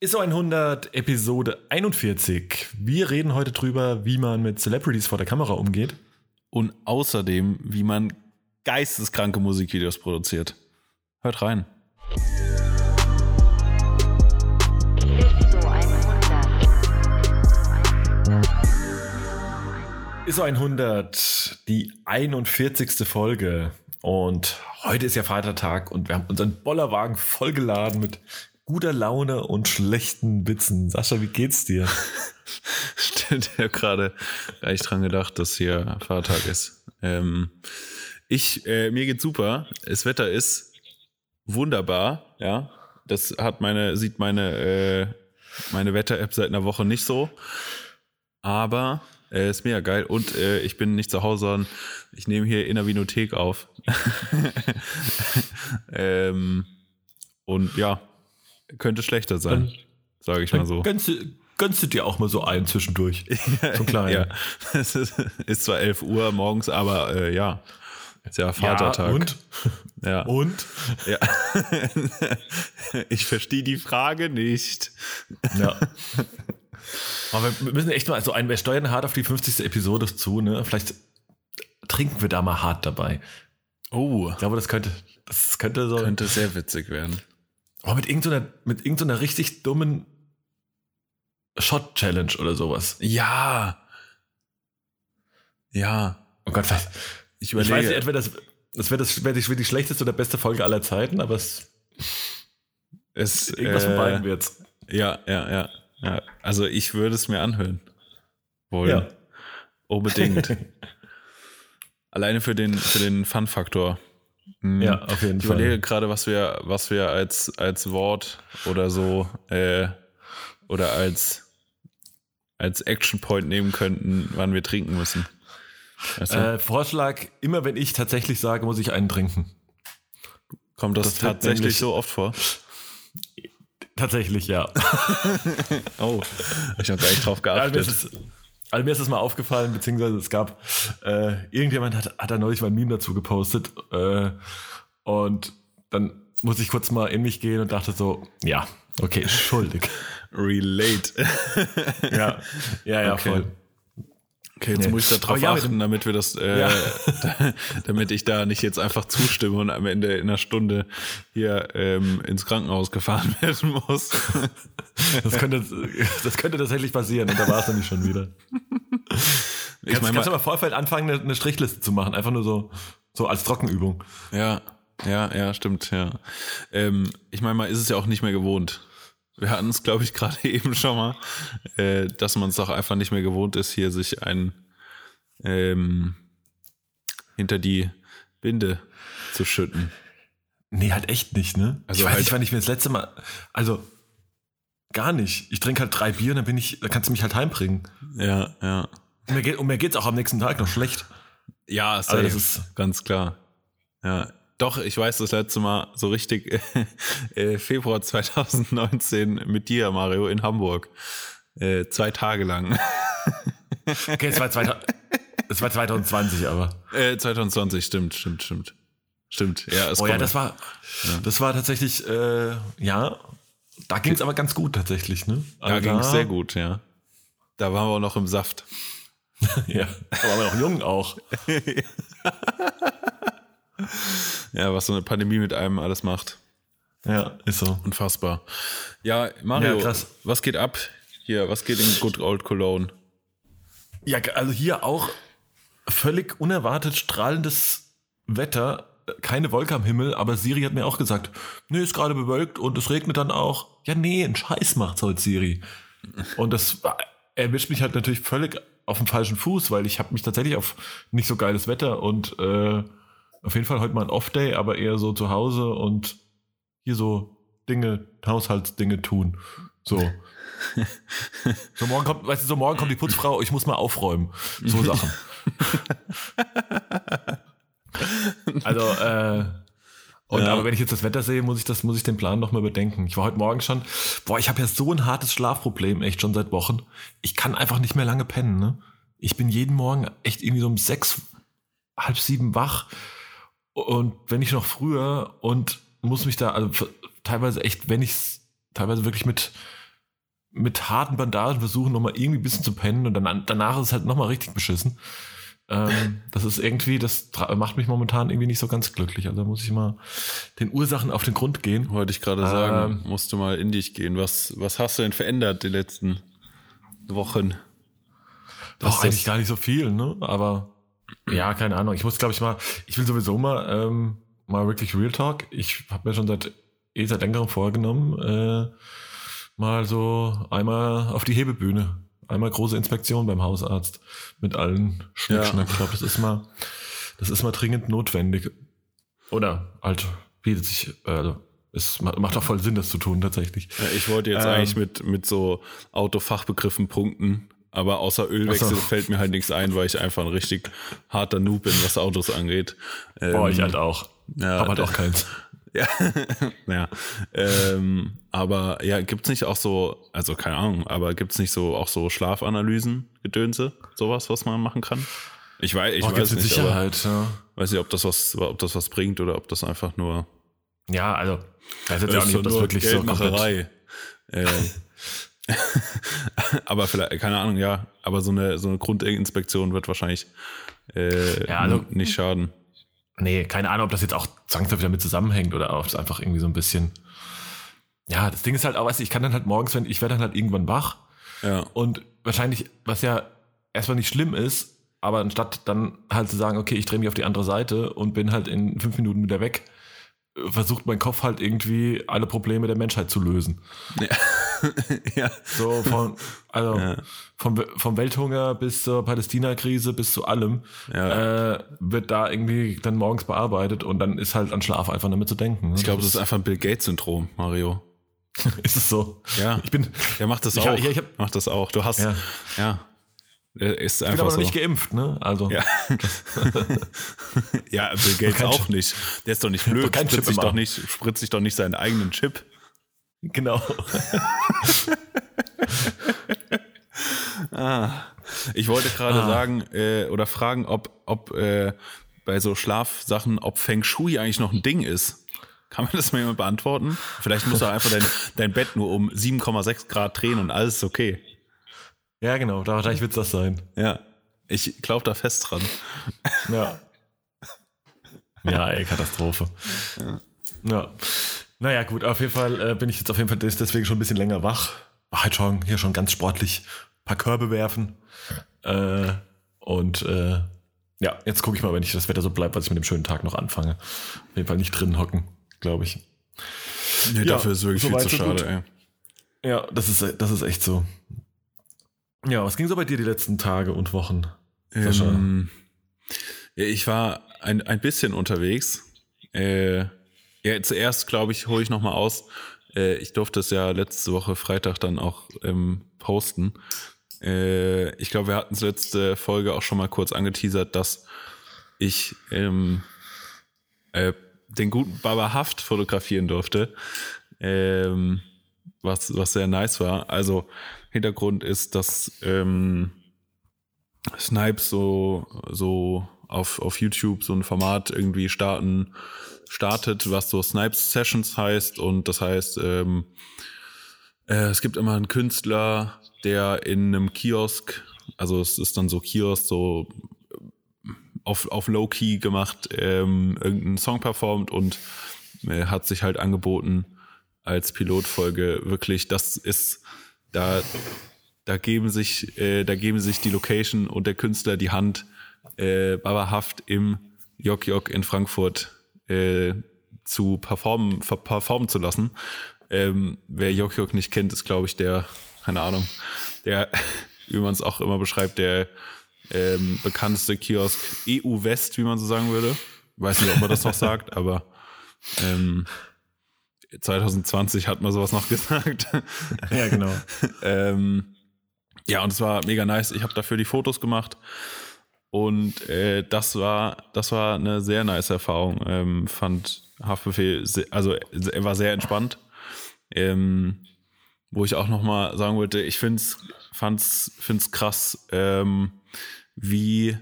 ISO 100, Episode 41. Wir reden heute drüber, wie man mit Celebrities vor der Kamera umgeht. Und außerdem, wie man geisteskranke Musikvideos produziert. Hört rein. ISO 100, die 41. Folge. Und heute ist ja Vatertag und wir haben unseren Bollerwagen vollgeladen mit guter Laune und schlechten Witzen. Sascha, wie geht's dir? Stimmt, ich habe gerade gleich dran gedacht, dass hier Vatertag ist. Ähm, ich, äh, mir geht's super. Das Wetter ist wunderbar, ja. Das hat meine, sieht meine, äh, meine Wetter-App seit einer Woche nicht so. Aber äh, ist mega geil. Und äh, ich bin nicht zu Hause, sondern ich nehme hier in der Vinothek auf. ähm, und ja, könnte schlechter sein, sage ich mal so. Gönnst du, gönnst du dir auch mal so ein zwischendurch? so klein. ja, es ist, ist zwar 11 Uhr morgens, aber äh, ja, ist ja Vatertag. Ja, und? Ja. Und? Ja. ich verstehe die Frage nicht. Ja. Aber wir müssen echt mal, also ein, wir steuern hart auf die 50. Episode zu, ne? Vielleicht trinken wir da mal hart dabei. Oh. Ich glaube, das könnte, das könnte so. Könnte sehr witzig werden. Aber mit irgendeiner, mit irgendeiner richtig dummen Shot-Challenge oder sowas. Ja. Ja. Oh Gott, was? Ich überlege. Ich weiß nicht, das, das wäre das wär die, die schlechteste oder beste Folge aller Zeiten, aber es. es irgendwas äh, von beiden wird's. Ja, ja, ja, ja. Also ich würde es mir anhören. Wollen. Ja. Unbedingt. Alleine für den, für den Fun-Faktor. Mhm. Ja, auf jeden ich Fall. Ich überlege gerade, was wir, was wir als, als Wort oder so äh, oder als, als Action Point nehmen könnten, wann wir trinken müssen. Du? äh, Vorschlag, immer wenn ich tatsächlich sage, muss ich einen trinken. Kommt das, das tatsächlich so oft vor? Tatsächlich, ja. oh, ich habe gar nicht drauf geachtet. Ja, also mir ist das mal aufgefallen, beziehungsweise es gab, äh, irgendjemand hat, hat da neulich mal ein Meme dazu gepostet äh, und dann muss ich kurz mal in mich gehen und dachte so, ja, okay, schuldig. Relate. ja, ja, ja, okay. voll. Okay, jetzt nee. muss ich darauf ja, achten, damit wir das, äh, ja. damit ich da nicht jetzt einfach zustimme und am Ende in einer Stunde hier ähm, ins Krankenhaus gefahren werden muss. Das könnte, das könnte tatsächlich passieren und da war es nämlich schon wieder. Ich kannst, mein, kannst du mal Vorfeld anfangen, eine, eine Strichliste zu machen, einfach nur so, so als Trockenübung. Ja, ja, ja, stimmt, ja. Ähm, ich meine, man ist es ja auch nicht mehr gewohnt. Wir hatten es, glaube ich, gerade eben schon mal, äh, dass man es doch einfach nicht mehr gewohnt ist, hier sich ein ähm, hinter die Binde zu schütten. Nee, halt echt nicht, ne? Also ich weiß halt nicht, wann ich mir das letzte Mal. Also gar nicht. Ich trinke halt drei Bier und dann bin ich, dann kannst du mich halt heimbringen. Ja, ja. Und mir, geht, und mir geht's auch am nächsten Tag noch schlecht. Ja, safe, also das ist ganz klar. Ja, doch, ich weiß das letzte Mal so richtig äh, Februar 2019 mit dir, Mario, in Hamburg. Äh, zwei Tage lang. okay, es war, 2000, es war 2020 aber. Äh, 2020, stimmt, stimmt, stimmt. Stimmt, ja. Es oh ja, das war, ja. das war tatsächlich, äh, ja, da ging es aber ganz gut tatsächlich, ne? Also da ging es sehr gut, ja. Da waren wir noch im Saft. ja, da waren wir noch jung auch. Ja, was so eine Pandemie mit einem alles macht. Ja, ist so. Unfassbar. Ja, Mario, ja, was geht ab hier? Was geht in Good Old Cologne? Ja, also hier auch völlig unerwartet strahlendes Wetter. Keine Wolke am Himmel, aber Siri hat mir auch gesagt, nee, ist gerade bewölkt und es regnet dann auch. Ja, nee, ein Scheiß macht's heute Siri. Und das erwischt mich halt natürlich völlig auf dem falschen Fuß, weil ich habe mich tatsächlich auf nicht so geiles Wetter und äh, auf jeden Fall heute mal ein Off-Day, aber eher so zu Hause und hier so Dinge, Haushaltsdinge tun. So. so morgen kommt, weißt du, so morgen kommt die Putzfrau, ich muss mal aufräumen. So Sachen. also, äh, und ja. aber wenn ich jetzt das Wetter sehe, muss ich das, muss ich den Plan noch mal bedenken. Ich war heute Morgen schon, boah, ich habe ja so ein hartes Schlafproblem, echt schon seit Wochen. Ich kann einfach nicht mehr lange pennen, ne? Ich bin jeden Morgen echt irgendwie so um sechs, halb sieben wach und wenn ich noch früher und muss mich da, also teilweise echt, wenn ich es teilweise wirklich mit, mit harten Bandagen versuchen, nochmal irgendwie ein bisschen zu pennen und dann, danach ist es halt nochmal richtig beschissen. Ähm, das ist irgendwie, das macht mich momentan irgendwie nicht so ganz glücklich. Also da muss ich mal den Ursachen auf den Grund gehen. Wollte ich gerade sagen, ähm, musst du mal in dich gehen. Was, was hast du denn verändert die letzten Wochen? Doch, eigentlich gar nicht so viel, ne? Aber ja, keine Ahnung. Ich muss, glaube ich, mal, ich will sowieso mal, ähm, mal wirklich Real Talk. Ich habe mir schon seit eh seit längerem vorgenommen, äh, mal so einmal auf die Hebebühne einmal große Inspektion beim Hausarzt mit allen Schnickschnack. Ja. Ich glaube, das ist mal, das ist mal dringend notwendig. Oder halt bietet sich, also es macht auch voll Sinn, das zu tun, tatsächlich. Ja, ich wollte jetzt ähm, eigentlich mit, mit so Autofachbegriffen punkten, aber außer Ölwechsel so. fällt mir halt nichts ein, weil ich einfach ein richtig harter Noob bin, was Autos angeht. Boah, ähm, ich halt auch. Ja, aber halt auch keins. Ja, ja. Ähm, aber ja, gibt's nicht auch so, also keine Ahnung, aber gibt's nicht so auch so Schlafanalysen, Gedönse, sowas, was man machen kann? Ich weiß, ich oh, weiß nicht, Sicherheit, ja. weiß nicht, ob das was, ob das was bringt oder ob das einfach nur. Ja, also, weiß jetzt auch nicht, ob das wirklich Geldmacherei. so äh, aber vielleicht, keine Ahnung, ja, aber so eine, so eine Grundinspektion wird wahrscheinlich äh, ja, also, nicht schaden. Nee, keine Ahnung, ob das jetzt auch zwangsläufig damit zusammenhängt oder ob es einfach irgendwie so ein bisschen. Ja, das Ding ist halt auch, weißt du, ich kann dann halt morgens, wenn ich werde dann halt irgendwann wach. Ja. Und wahrscheinlich, was ja erstmal nicht schlimm ist, aber anstatt dann halt zu sagen, okay, ich drehe mich auf die andere Seite und bin halt in fünf Minuten wieder weg, versucht mein Kopf halt irgendwie alle Probleme der Menschheit zu lösen. Ja. ja. So von, also ja. vom, vom Welthunger bis zur Palästina-Krise bis zu allem ja. äh, wird da irgendwie dann morgens bearbeitet und dann ist halt an Schlaf einfach damit zu denken. Ne? Ich glaube, das ist einfach ein Bill Gates-Syndrom, Mario. ist es so? Ja. Ich bin. Der macht das ich auch. Ich, ich hab, macht das auch. Du hast. Ja. ja. Ist ich bin aber noch so. nicht geimpft, ne? Also. Ja, ja Bill Gates auch nicht. Der ist doch nicht blöd. Doch spritzt, sich doch nicht, spritzt sich doch nicht seinen eigenen Chip. Genau. ah, ich wollte gerade ah. sagen äh, oder fragen, ob, ob äh, bei so Schlafsachen, ob Feng Shui eigentlich noch ein Ding ist. Kann man das mal jemand beantworten? Vielleicht muss er einfach dein, dein Bett nur um 7,6 Grad drehen und alles ist okay. Ja, genau, da wahrscheinlich wird es das sein. Ja, ich glaube da fest dran. Ja. Ja, ey, Katastrophe. Ja. ja. Naja, gut, auf jeden Fall äh, bin ich jetzt auf jeden Fall deswegen schon ein bisschen länger wach. War halt schon hier schon ganz sportlich ein paar Körbe werfen. Äh, und äh, ja, jetzt gucke ich mal, wenn ich das Wetter so bleibt, was ich mit dem schönen Tag noch anfange. Auf jeden Fall nicht drin hocken, glaube ich. Nee, ja, dafür ist wirklich so viel zu schade, ey. Ja, das ist, das ist echt so. Ja, was ging so bei dir die letzten Tage und Wochen? Ähm, ja, ich war ein, ein bisschen unterwegs. Äh, ja, zuerst, glaube ich, hole ich nochmal aus. Äh, ich durfte es ja letzte Woche Freitag dann auch ähm, posten. Äh, ich glaube, wir hatten es letzte Folge auch schon mal kurz angeteasert, dass ich ähm, äh, den guten Baba Haft fotografieren durfte. Ähm, was, was sehr nice war. Also Hintergrund ist, dass ähm, Snipes so, so auf, auf YouTube so ein Format irgendwie starten startet, was so Snipes Sessions heißt. Und das heißt, ähm, äh, es gibt immer einen Künstler, der in einem Kiosk, also es ist dann so Kiosk, so auf, auf Low-Key gemacht, ähm, irgendeinen Song performt und äh, hat sich halt angeboten als Pilotfolge. Wirklich, das ist da, da geben sich, äh, da geben sich die Location und der Künstler die Hand, äh, babahaft im Jok Jok in Frankfurt äh, zu performen, performen zu lassen. Ähm, wer Jok Jok nicht kennt, ist, glaube ich, der, keine Ahnung, der, wie man es auch immer beschreibt, der ähm, bekannteste Kiosk EU West, wie man so sagen würde. Weiß nicht, ob man das noch sagt, aber ähm, 2020 hat man sowas noch gesagt. Ja, genau. ähm, ja, und es war mega nice. Ich habe dafür die Fotos gemacht und äh, das war, das war eine sehr nice Erfahrung. Ähm, fand Haftbefehl, sehr, also er war sehr entspannt. Ähm, wo ich auch nochmal sagen wollte, ich find's, fand's, find's krass, ähm, wie,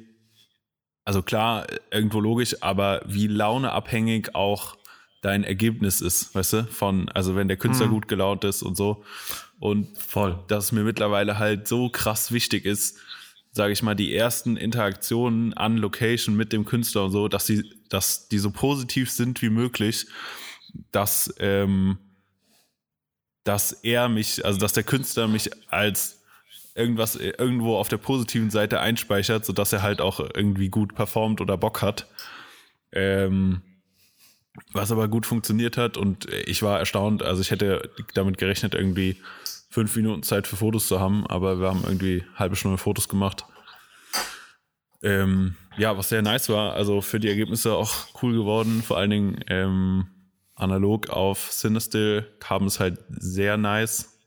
also klar, irgendwo logisch, aber wie launeabhängig auch dein Ergebnis ist, weißt du? Von, also wenn der Künstler Mhm. gut gelaunt ist und so. Und Voll. dass es mir mittlerweile halt so krass wichtig ist, sage ich mal, die ersten Interaktionen an Location mit dem Künstler und so, dass die, dass die so positiv sind wie möglich, dass, ähm, dass er mich, also dass der Künstler mich als irgendwas irgendwo auf der positiven Seite einspeichert, sodass er halt auch irgendwie gut performt oder Bock hat. Ähm, was aber gut funktioniert hat und ich war erstaunt, also ich hätte damit gerechnet, irgendwie fünf Minuten Zeit für Fotos zu haben, aber wir haben irgendwie halbe Stunde Fotos gemacht. Ähm, ja, was sehr nice war, also für die Ergebnisse auch cool geworden, vor allen Dingen ähm, analog auf Cinestill kam es halt sehr nice,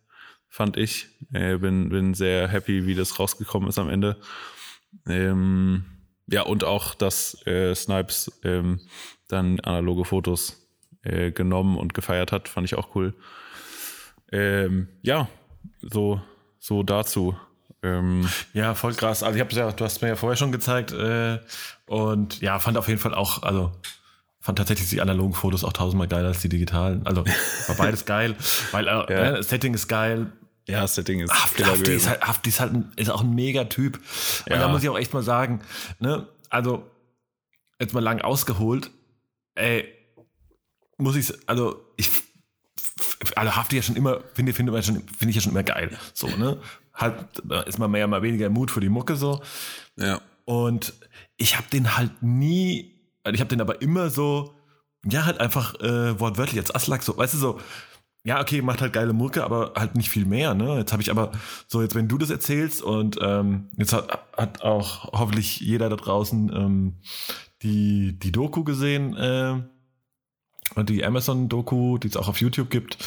fand ich. Äh, bin, bin sehr happy, wie das rausgekommen ist am Ende. Ähm, ja, und auch, dass äh, Snipes ähm, dann analoge Fotos äh, genommen und gefeiert hat, fand ich auch cool. Ähm, ja, so, so dazu. Ähm, Ja, voll krass. Also ich habe ja, du hast mir ja vorher schon gezeigt äh, und ja, fand auf jeden Fall auch, also fand tatsächlich die analogen Fotos auch tausendmal geiler als die digitalen. Also war beides geil, weil äh, Ja. ne, Setting ist geil. ja, Setting ist Hafti, Killer Hafti, ist halt, Hafti ist halt ein, ist auch ein mega Typ. Und Ja. da muss ich auch echt mal sagen, ne, also jetzt mal lang ausgeholt, ey, muss ich, also ich, also Hafti ja schon immer, finde finde ich, schon- finde ich ja schon immer geil. So, ne? Halt, da ist man mehr, mal weniger Mut für die Mucke so. Ja. Und ich habe den halt nie, also ich habe den aber immer so, ja, halt einfach äh, wortwörtlich als Aslak so, weißt du, so, ja, okay, macht halt geile Mucke, aber halt nicht viel mehr, ne? Jetzt habe ich aber, so jetzt, wenn du das erzählst und ähm, jetzt hat, hat auch hoffentlich jeder da draußen ähm, die, die Doku gesehen, äh, und die Amazon-Doku, die es auch auf YouTube gibt,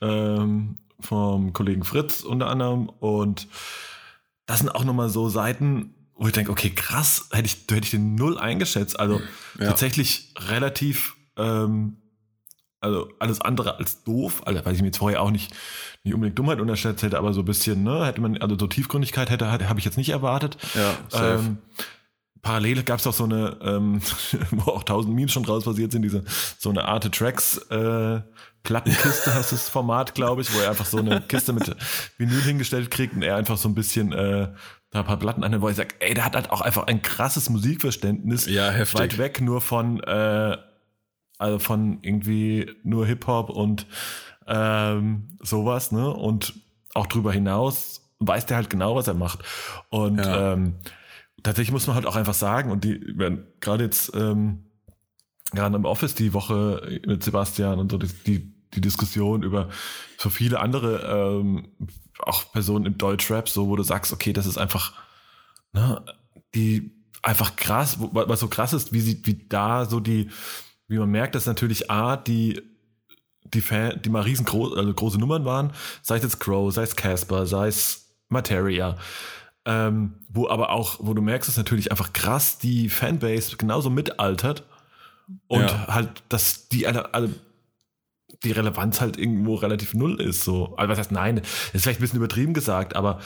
ähm, vom Kollegen Fritz unter anderem. Und das sind auch nochmal so Seiten, wo ich denke, okay, krass, hätte ich, hätte ich den null eingeschätzt. Also Ja. tatsächlich relativ, ähm, also alles andere als doof, also weil ich mir jetzt vorher auch nicht, nicht unbedingt Dummheit unterschätzt hätte, aber so ein bisschen, ne, hätte man, also so Tiefgründigkeit hätte, hätte habe ich jetzt nicht erwartet. Ja, safe. Ähm, parallel gab es auch so eine, ähm, wo auch tausend Memes schon draus passiert sind, diese so eine Arte Tracks äh, Plattenkiste heißt das Format, glaube ich, wo er einfach so eine Kiste mit Vinyl hingestellt kriegt und er einfach so ein bisschen äh, da ein paar Platten an, wo er sagt, ey, der hat halt auch einfach ein krasses Musikverständnis, Ja, heftig. weit weg nur von äh, also von irgendwie nur Hip Hop und ähm, sowas, ne? Und auch drüber hinaus weiß der halt genau, was er macht. Und Ja. ähm, tatsächlich muss man halt auch einfach sagen, und die werden gerade jetzt, ähm, gerade im Office die Woche mit Sebastian und so die, die, Diskussion über so viele andere ähm, auch Personen im Deutschrap, so wo du sagst, okay, das ist einfach, ne, die einfach krass, was so krass ist, wie sie, wie da so die, wie man merkt, dass natürlich A, die die Fan, die mal riesengroß, also große Nummern waren, sei es jetzt Crow, sei es Casper, sei es Materia, ähm, wo aber auch, wo du merkst, dass natürlich einfach krass die Fanbase genauso mitaltert und Ja. halt, dass die alle, alle die Relevanz halt irgendwo relativ null ist. So. Also was heißt nein, ist vielleicht ein bisschen übertrieben gesagt, aber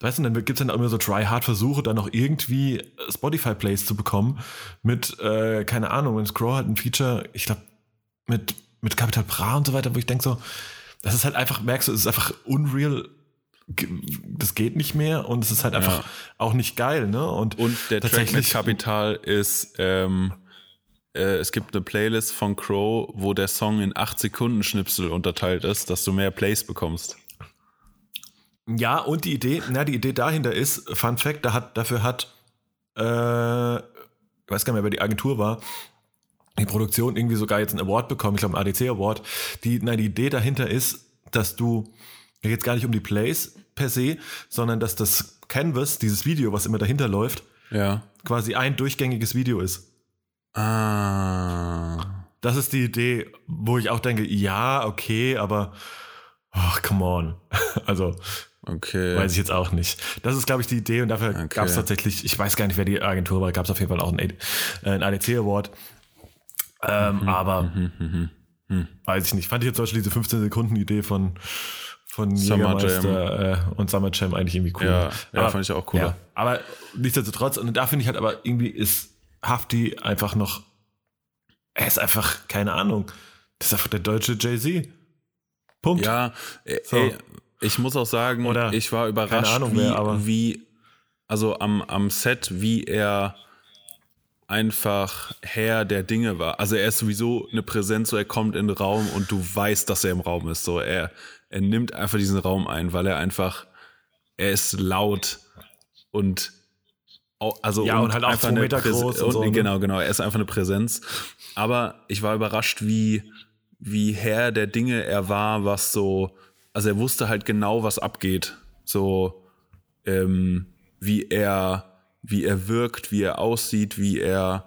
weißt du, dann gibt es dann auch immer so try-hard-Versuche, dann noch irgendwie Spotify-Plays zu bekommen mit, äh, keine Ahnung, wenn Scroll halt ein Feature, ich glaube, mit, mit Capital Bra und so weiter, wo ich denke so, das ist halt einfach, merkst du, es ist einfach unreal, das geht nicht mehr und es ist halt einfach Ja. auch nicht geil, ne? Und, Und der Track mit Kapital ist, ähm, äh, es gibt eine Playlist von Crow, wo der Song in 8 Sekunden Schnipsel unterteilt ist, dass du mehr Plays bekommst. Ja, und die Idee, na, die Idee dahinter ist, Fun Fact, da hat, dafür hat, äh, ich weiß gar nicht mehr, wer die Agentur war, die Produktion irgendwie sogar jetzt einen Award bekommen, ich glaube einen ADC Award. Die, nein, die Idee dahinter ist, dass du, hier geht's gar nicht um die Plays per se, sondern dass das Canvas, dieses Video, was immer dahinter läuft, Ja. quasi ein durchgängiges Video ist. Ah. Das ist die Idee, wo ich auch denke, ja, okay, aber, ach, come on. Also, Okay. Weiß ich jetzt auch nicht. Das ist, glaube ich, die Idee und dafür Okay. gab es tatsächlich, ich weiß gar nicht, wer die Agentur war, gab es auf jeden Fall auch einen, A- äh, einen ADC Award. Ähm, Mhm. aber weiß ich nicht. Fand ich jetzt zum Beispiel diese 15 Sekunden Idee von, von Summer Jägermeister äh, und Summer Jam eigentlich irgendwie cool. Ja, ja, aber, fand ich auch cool. Ja, aber nichtsdestotrotz, und da finde ich halt aber irgendwie ist Hafti einfach noch, er ist einfach, keine Ahnung, Das ist einfach der deutsche Jay-Z. Punkt. Ja, äh, So. ey, ich muss auch sagen, Oder ich war überrascht, Ahnung wie, wer, wie, also am, am Set, wie er einfach Herr der Dinge war. Also er ist sowieso eine Präsenz, so er kommt in den Raum und du weißt, dass er im Raum ist. So er, er nimmt einfach diesen Raum ein, weil er einfach, er ist laut und also Ja, und halt auch einfach zwei eine Meter Präse- groß und und, so, ne? Genau, genau. Er ist einfach eine Präsenz. Aber ich war überrascht, wie, wie Herr der Dinge er war, was so, also er wusste halt genau, was abgeht. So, ähm, wie er, wie er wirkt, wie er aussieht, wie er,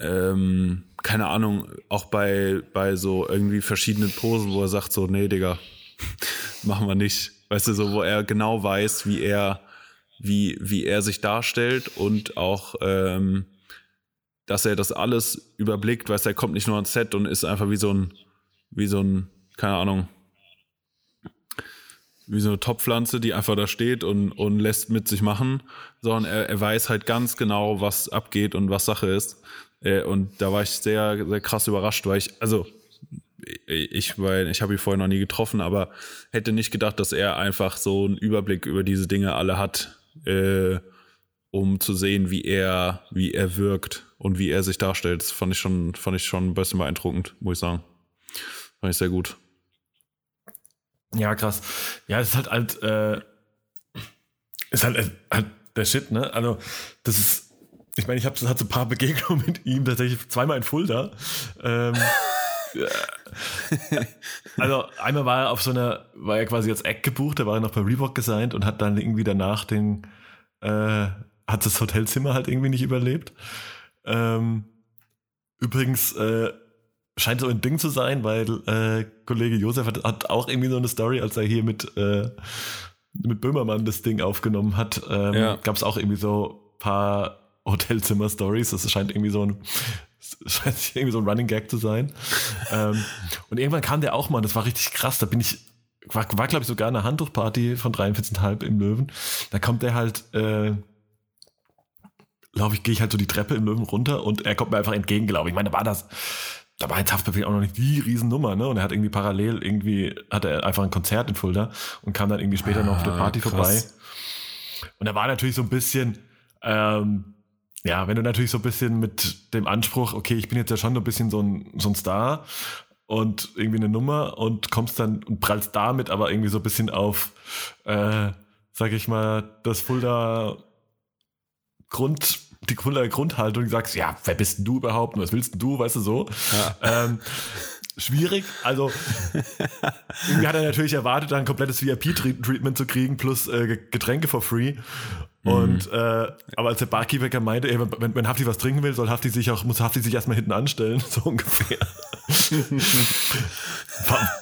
ähm, keine Ahnung, auch bei, bei so irgendwie verschiedenen Posen, wo er sagt so, nee, Digga, machen wir nicht. Weißt du, so, wo er genau weiß, wie er, wie, wie er sich darstellt und auch, ähm, dass er das alles überblickt, weißt du, er kommt nicht nur ans Set und ist einfach wie so ein, wie so ein, keine Ahnung, wie so eine Topfpflanze, die einfach da steht und, und lässt mit sich machen, sondern er, er weiß halt ganz genau, was abgeht und was Sache ist. Äh, Und da war ich sehr, sehr krass überrascht, weil ich, also ich, weil ich habe ihn vorher noch nie getroffen, aber hätte nicht gedacht, dass er einfach so einen Überblick über diese Dinge alle hat, äh, um zu sehen, wie er, wie er wirkt und wie er sich darstellt. Das fand ich schon, fand ich schon ein bisschen beeindruckend, muss ich sagen. Fand ich sehr gut. Ja, krass. Ja, es ist halt halt, äh, ist halt, äh, halt der Shit, ne? Also, das ist, ich meine, ich habe hatte so ein paar Begegnungen mit ihm, tatsächlich zweimal in Fulda. Ähm. also, einmal war er auf so einer, war er quasi als Act gebucht, da war er noch bei Reebok gesigned und hat dann irgendwie danach den, äh, hat das Hotelzimmer halt irgendwie nicht überlebt. Ähm, übrigens, äh, scheint so ein Ding zu sein, weil äh, Kollege Josef hat, hat auch irgendwie so eine Story, als er hier mit, äh, mit Böhmermann das Ding aufgenommen hat. Ähm, Ja. Gab es auch irgendwie so ein paar Hotelzimmer-Stories. Das scheint irgendwie so ein das scheint irgendwie so ein Running Gag zu sein. ähm, und irgendwann kam der auch mal, und das war richtig krass. Da bin ich, war, war glaube ich sogar eine Handtuchparty von 43,5 im Löwen. Da kommt der halt, äh, glaube ich, gehe ich halt so die Treppe im Löwen runter und er kommt mir einfach entgegen, glaube ich. Ich meine, da war das, da war jetzt Haftbefehl auch noch nicht die Riesennummer, ne? Und er hat irgendwie parallel irgendwie, hatte er einfach ein Konzert in Fulda und kam dann irgendwie später noch auf der Ah, Party krass. vorbei. Und er war natürlich so ein bisschen, ähm, ja, wenn du natürlich so ein bisschen mit dem Anspruch, okay, ich bin jetzt ja schon so ein bisschen so ein, so ein Star und irgendwie eine Nummer und kommst dann und prallst damit aber irgendwie so ein bisschen auf, äh, sag ich mal, das Fulda Grund, die Fulda Grundhaltung, und sagst, ja, wer bist denn du überhaupt und was willst denn du, weißt du so? Ähm, schwierig, also irgendwie hat er natürlich erwartet, dann ein komplettes VIP-Treatment zu kriegen plus äh, Getränke for free. Und äh, aber als der Barkeeper meinte, ey, wenn, wenn Hafti was trinken will, soll Hafti sich auch, muss Hafti sich erstmal hinten anstellen, so ungefähr.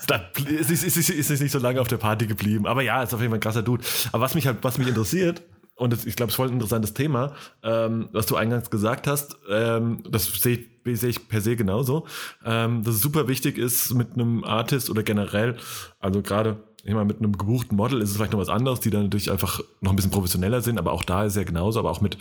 da ist, ist, ist, ist es nicht so lange auf der Party geblieben. Aber ja, ist auf jeden Fall ein krasser Dude. Aber was mich halt, was mich interessiert, und das, ich glaube, es ist voll ein interessantes Thema, ähm, was du eingangs gesagt hast, ähm, das sehe ich, sehe ich per se genauso, ähm, dass es super wichtig ist mit einem Artist oder generell, also gerade ich meine, mit einem gebuchten Model ist es vielleicht noch was anderes, die dann natürlich einfach noch ein bisschen professioneller sind, aber auch da ist es ja genauso, aber auch mit,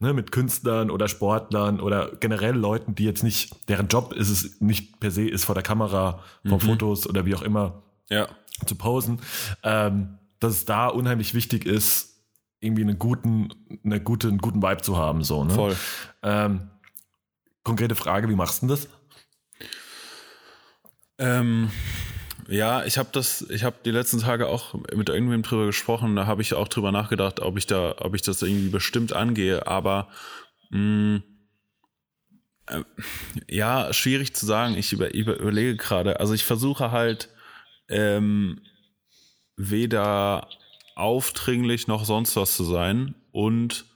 ne, mit Künstlern oder Sportlern oder generell Leuten, die jetzt nicht, deren Job ist es nicht per se ist vor der Kamera, vor Fotos oder wie auch immer Ja. zu posen, ähm, dass es da unheimlich wichtig ist, irgendwie einen guten, eine gute, einen guten Vibe zu haben, so, ne? Voll. Ähm, konkrete Frage, wie machst du das? Ähm, ja, ich habe das, ich habe die letzten Tage auch mit irgendwem drüber gesprochen. Da habe ich auch drüber nachgedacht, ob ich da, ob ich das irgendwie bestimmt angehe. Aber mh, äh, ja, schwierig zu sagen. Ich über, über, überlege gerade. Also ich versuche halt ähm, weder aufdringlich noch sonst was zu sein und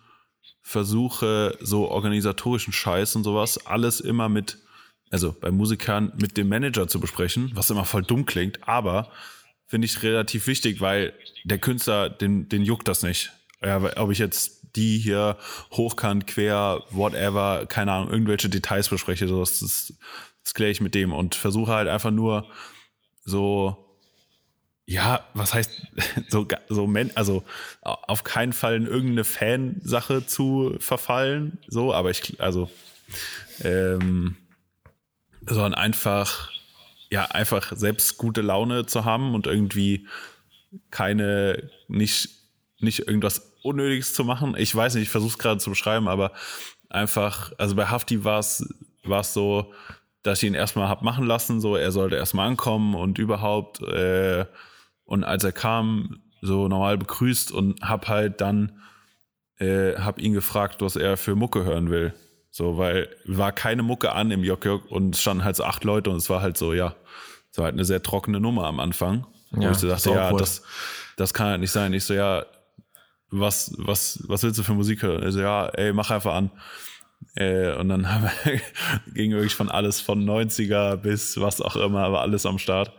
versuche so organisatorischen Scheiß und sowas alles immer mit also bei Musikern mit dem Manager zu besprechen, was immer voll dumm klingt, aber finde ich relativ wichtig, weil der Künstler, den, den juckt das nicht. Ja, ob ich jetzt die hier hochkant, quer, whatever, keine Ahnung, irgendwelche Details bespreche, so, das, das, das kläre ich mit dem und versuche halt einfach nur so, ja, was heißt so, so men also au- auf keinen Fall in irgendeine Fansache zu verfallen, so, aber ich, also, ähm, sondern einfach, ja, einfach selbst gute Laune zu haben und irgendwie keine, nicht, nicht irgendwas Unnötiges zu machen. Ich weiß nicht, ich versuche es gerade zu beschreiben, aber einfach, also bei Hafti war es war es so, dass ich ihn erstmal hab machen lassen, so er sollte erstmal ankommen und überhaupt äh, und als er kam, so normal begrüßt und hab halt dann äh, hab ihn gefragt, was er für Mucke hören will. So, weil war keine Mucke an im Jok Jok und es standen halt so acht Leute und es war halt so, ja, es war halt eine sehr trockene Nummer am Anfang. Ja, wo ich so dachte, ja, das, das kann halt nicht sein. Ich so, ja, was, was, was willst du für Musik hören? Also ja, ey, mach einfach an. Äh, und dann haben wir, ging wirklich von alles von 90er bis was auch immer, war alles am Start.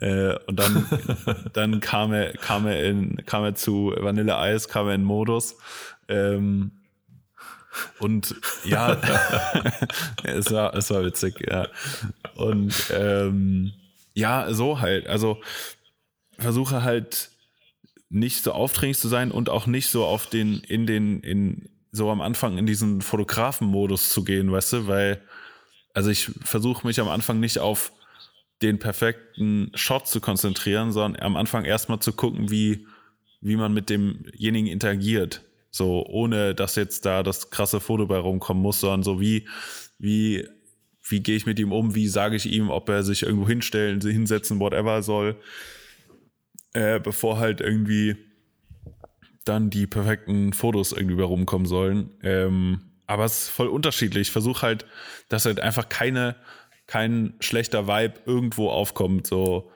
Äh, und dann, dann kam er, kam er in, kam er zu Vanille Eis, kam er in Modus. Ähm, und ja, es war, es war witzig, ja. Und ähm, ja, so halt. Also versuche halt nicht so aufdringlich zu sein und auch nicht so auf den, in den, in, so am Anfang in diesen Fotografenmodus zu gehen, weißt du, weil, also ich versuche mich am Anfang nicht auf den perfekten Shot zu konzentrieren, sondern am Anfang erstmal zu gucken, wie, wie man mit demjenigen interagiert. So, ohne dass jetzt da das krasse Foto bei rumkommen muss, sondern so wie, wie, wie gehe ich mit ihm um, wie sage ich ihm, ob er sich irgendwo hinstellen, hinsetzen, whatever soll, äh, bevor halt irgendwie dann die perfekten Fotos irgendwie bei rumkommen sollen. Ähm, aber es ist voll unterschiedlich. Ich versuche halt, dass halt einfach keine, kein schlechter Vibe irgendwo aufkommt. So,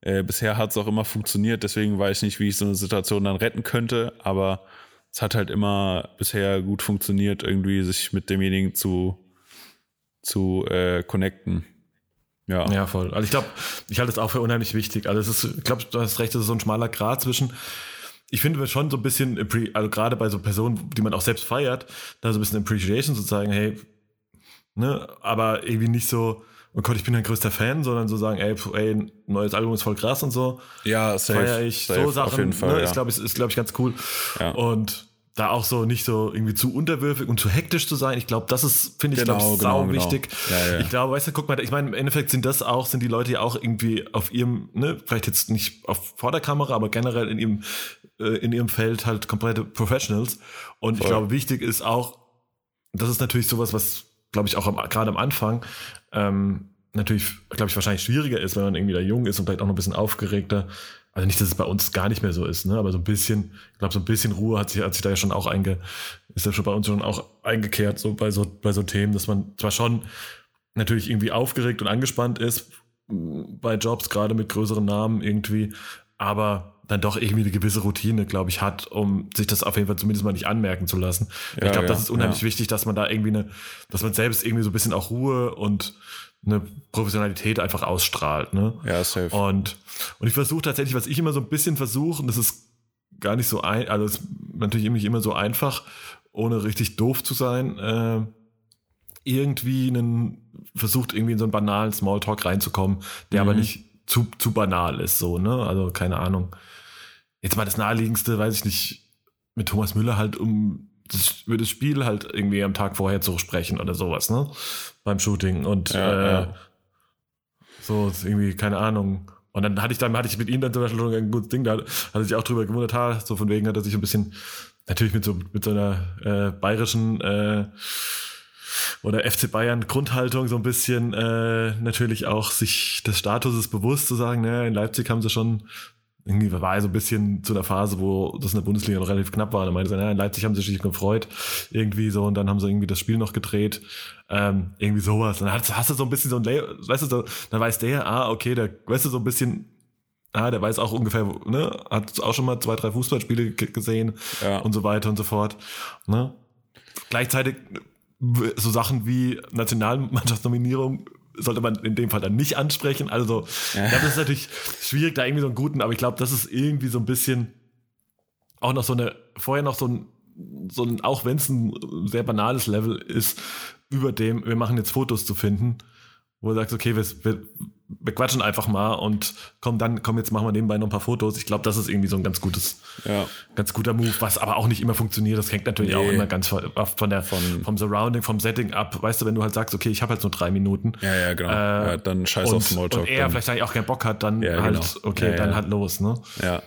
äh, bisher hat es auch immer funktioniert, deswegen weiß ich nicht, wie ich so eine Situation dann retten könnte, aber es hat halt immer bisher gut funktioniert, irgendwie sich mit demjenigen zu, zu äh, connecten. Ja. ja, voll. Also ich glaube, ich halte es auch für unheimlich wichtig. Also es ist, ich glaube, du hast recht, es ist so ein schmaler Grad zwischen ich finde schon so ein bisschen, also gerade bei so Personen, die man auch selbst feiert, da so ein bisschen Appreciation zu zeigen, hey, ne, aber irgendwie nicht so, oh Gott, ich bin ein größter Fan, sondern so sagen, ey, ey neues Album ist voll krass und so. Ja, safe. Feier ich safe, so Sachen, auf jeden Fall, ne, ja. ist glaube ich, ist, glaube ich, ganz cool. Ja. Und da auch so nicht so irgendwie zu unterwürfig und zu hektisch zu sein. Ich glaube, das ist, finde ich, genau, glaub ich, genau, sau genau. wichtig. Ja, ja. Ich glaube, weißt du, guck mal, ich meine, im Endeffekt sind das auch, sind die Leute ja auch irgendwie auf ihrem, ne, vielleicht jetzt nicht auf vor der Kamera, aber generell in ihrem, äh, in ihrem Feld halt komplette Professionals. Und Voll. ich glaube, wichtig ist auch, das ist natürlich sowas, was, glaube ich, auch gerade am Anfang, ähm, natürlich, glaube ich, wahrscheinlich schwieriger ist, wenn man irgendwie da jung ist und vielleicht auch noch ein bisschen aufgeregter also nicht, dass es bei uns gar nicht mehr so ist, ne? aber so ein bisschen, ich glaube, so ein bisschen Ruhe hat sich, hat sich da ja schon auch einge, ist ja schon bei uns schon auch eingekehrt, so bei so, bei so Themen, dass man zwar schon natürlich irgendwie aufgeregt und angespannt ist mm, bei Jobs, gerade mit größeren Namen irgendwie, aber dann doch irgendwie eine gewisse Routine, glaube ich, hat, um sich das auf jeden Fall zumindest mal nicht anmerken zu lassen. Ja, ich glaube, ja, das ist unheimlich ja. wichtig, dass man da irgendwie eine, dass man selbst irgendwie so ein bisschen auch Ruhe und eine Professionalität einfach ausstrahlt. Ne? Ja, safe. Und, und ich versuche tatsächlich, was ich immer so ein bisschen versuche, und das ist gar nicht so ein, also ist natürlich nicht immer so einfach, ohne richtig doof zu sein, äh, irgendwie einen, versucht irgendwie in so einen banalen Smalltalk reinzukommen, der mhm. aber nicht zu, zu banal ist, so, ne? Also, keine Ahnung. Jetzt mal das naheliegendste, weiß ich nicht, mit Thomas Müller halt um das, über das Spiel halt irgendwie am Tag vorher zu sprechen oder sowas, ne? Beim Shooting. Und ja, äh, ja. so irgendwie, keine Ahnung. Und dann hatte ich dann, hatte ich mit ihm dann zum Beispiel schon ein gutes Ding, da hat er sich auch drüber gewundert, ha, so von wegen hat er sich ein bisschen, natürlich mit so, mit so einer äh, bayerischen äh, oder FC Bayern Grundhaltung so ein bisschen äh, natürlich auch sich des Statuses bewusst zu sagen, ne, in Leipzig haben sie schon irgendwie war er so ein bisschen zu der Phase, wo das in der Bundesliga noch relativ knapp war. Da meinte er, ja, in Leipzig haben sie sich gefreut, irgendwie so, und dann haben sie irgendwie das Spiel noch gedreht. Ähm, irgendwie sowas. Und dann hast, hast du so ein bisschen so ein, weißt du, so, dann weiß der, ah, okay, der, weißt du, so ein bisschen, ah, der weiß auch ungefähr, ne, hat auch schon mal zwei, drei Fußballspiele gesehen ja. und so weiter und so fort. Ne? Gleichzeitig so Sachen wie Nationalmannschaftsnominierung sollte man in dem Fall dann nicht ansprechen. Also, ja. das ist natürlich schwierig, da irgendwie so einen guten, aber ich glaube, das ist irgendwie so ein bisschen auch noch so eine, vorher noch so ein, so ein, auch wenn es ein sehr banales Level ist, über dem, wir machen jetzt Fotos zu finden, wo du sagst, okay, wir, wir, wir quatschen einfach mal und komm, dann, komm, jetzt machen wir nebenbei noch ein paar Fotos. Ich glaube, das ist irgendwie so ein ganz gutes, Ja. ganz guter Move, was aber auch nicht immer funktioniert. Das hängt natürlich Nee. auch immer ganz von, von der, vom Surrounding, vom Setting ab. Weißt du, wenn du halt sagst, okay, ich habe halt nur drei Minuten. Ja, ja, genau. Äh, ja, dann scheiß auf Und, Smalltalk. und er dann. vielleicht eigentlich auch keinen Bock hat, dann Ja, halt, genau. okay, dann halt los, ne? Ja.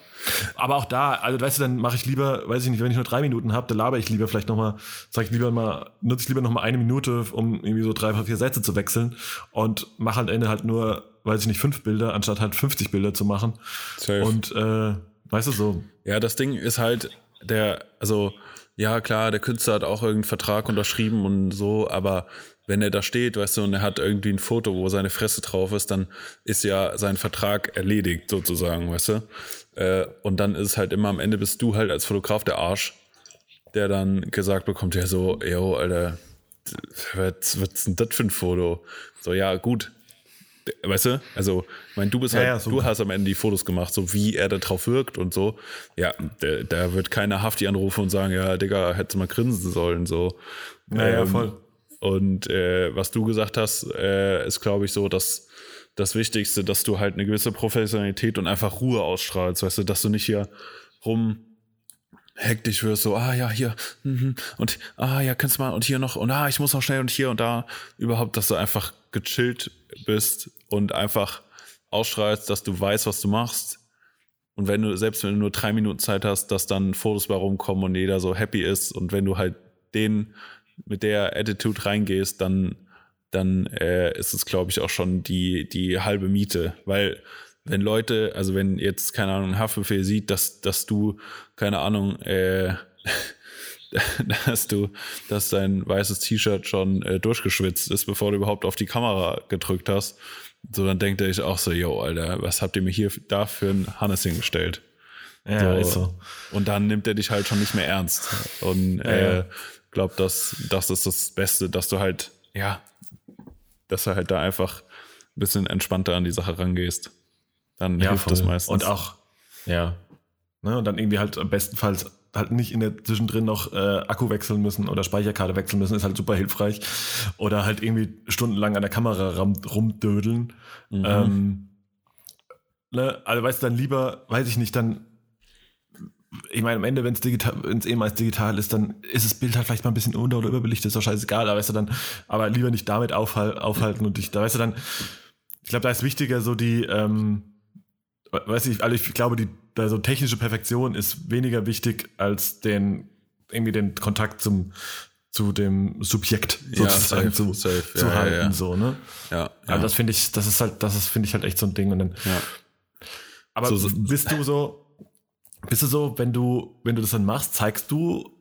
Aber auch da, also weißt du, dann mache ich lieber, weiß ich nicht, wenn ich nur drei Minuten habe, dann laber ich lieber vielleicht nochmal, sag ich lieber mal, nutze ich lieber nochmal eine Minute, um irgendwie so drei, vier Sätze zu wechseln und mache am Ende halt nur, weiß ich nicht, fünf Bilder, anstatt halt 50 Bilder zu machen. Safe. Und äh, weißt du so, Ja, das Ding ist halt, der, also, ja, klar, der Künstler hat auch irgendeinen Vertrag unterschrieben und so, aber wenn er da steht, weißt du, und er hat irgendwie ein Foto, wo seine Fresse drauf ist, dann ist ja sein Vertrag erledigt, sozusagen, weißt du? Äh, und dann ist halt immer am Ende bist du halt als Fotograf der Arsch, der dann gesagt bekommt, ja so, yo, Alter, was, was ist denn das für ein Foto? So, ja, gut. Weißt du? Also, ich meine, du bist Ja, halt, ja, so. du hast am Ende die Fotos gemacht, so wie er da drauf wirkt und so. Ja, da, wird keiner Hafti anrufen und sagen, ja, Digga, hättest du mal grinsen sollen, so. naja, Ähm, voll. Und äh, was du gesagt hast, äh, ist, glaube ich, so, dass das Wichtigste, dass du halt eine gewisse Professionalität und einfach Ruhe ausstrahlst, weißt du, dass du nicht hier rum hektisch wirst, so, ah ja, hier, mhm, und ah ja, kannst du mal, und hier noch, und ah, ich muss noch schnell und hier und da. Überhaupt, dass du einfach gechillt bist und einfach ausstrahlst, dass du weißt, was du machst. Und wenn du, selbst wenn du nur drei Minuten Zeit hast, dass dann Fotos bei rumkommen und jeder so happy ist und wenn du halt den mit der Attitude reingehst, dann, dann äh, ist es, glaube ich, auch schon die, die halbe Miete. Weil wenn Leute, also wenn jetzt, keine Ahnung, ein Haftbefehl sieht, dass, dass du, keine Ahnung, äh, dass du, dass dein weißes T-Shirt schon äh, durchgeschwitzt ist, bevor du überhaupt auf die Kamera gedrückt hast, so dann denkt er sich auch so, yo, Alter, was habt ihr mir hier da für ein Hannes hingestellt? Ja, so. ist so. Und dann nimmt er dich halt schon nicht mehr ernst. Und Ja, äh, ja. glaub, das, das ist das Beste, dass du halt, ja, dass du halt da einfach ein bisschen entspannter an die Sache rangehst. Dann Ja, hilft voll. das meistens. Und auch, ja. Ne, und dann irgendwie halt am bestenfalls halt nicht in der zwischendrin noch äh, Akku wechseln müssen oder Speicherkarte wechseln müssen, ist halt super hilfreich. Oder halt irgendwie stundenlang an der Kamera rum, rumdödeln. Mhm. Ähm, ne, also weißt du, dann lieber, weiß ich nicht, dann ich meine, am Ende, wenn es digital, ehemals digital ist, dann ist das Bild halt vielleicht mal ein bisschen unter- oder überbelichtet, ist doch scheißegal, aber weißt du dann, aber lieber nicht damit aufhal aufhalten und dich, da weißt du dann, ich glaube, da ist wichtiger so die, ähm, weiß ich, also ich glaube, die, da so technische Perfektion ist weniger wichtig als den, irgendwie den Kontakt zum, zu dem Subjekt Ja, sozusagen safe, zu, safe. zu Ja, ja, halten, ja. so, ne? ja, ja. Also das finde ich, das ist halt, das ist, finde ich halt echt so ein Ding und dann, ja. aber So- so- bist du so, bist du so, wenn du, wenn du das dann machst, zeigst du,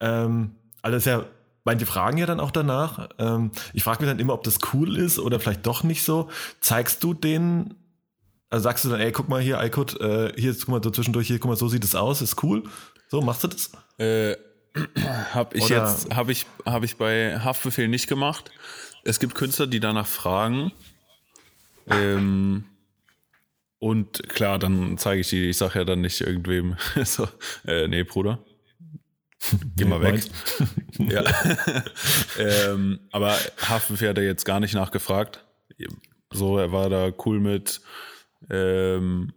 ähm, alles ja, manche fragen ja dann auch danach. Ähm, ich frage mich dann immer, ob das cool ist oder vielleicht doch nicht so. Zeigst du den, also sagst du dann, ey, guck mal hier, iCode, äh, hier, guck mal so zwischendurch, hier, guck mal, so sieht es aus, ist cool. So, machst du das? Äh, habe ich Oder- jetzt, habe ich, habe ich bei Haftbefehl nicht gemacht. Es gibt Künstler, die danach fragen. Ähm, und klar, dann zeige ich die, ich sage ja dann nicht irgendwem, so, äh, nee, Bruder, geh mal weg. ja. ähm, aber Haftbefehl hat er jetzt gar nicht nachgefragt. So, er war da cool mit. Ähm,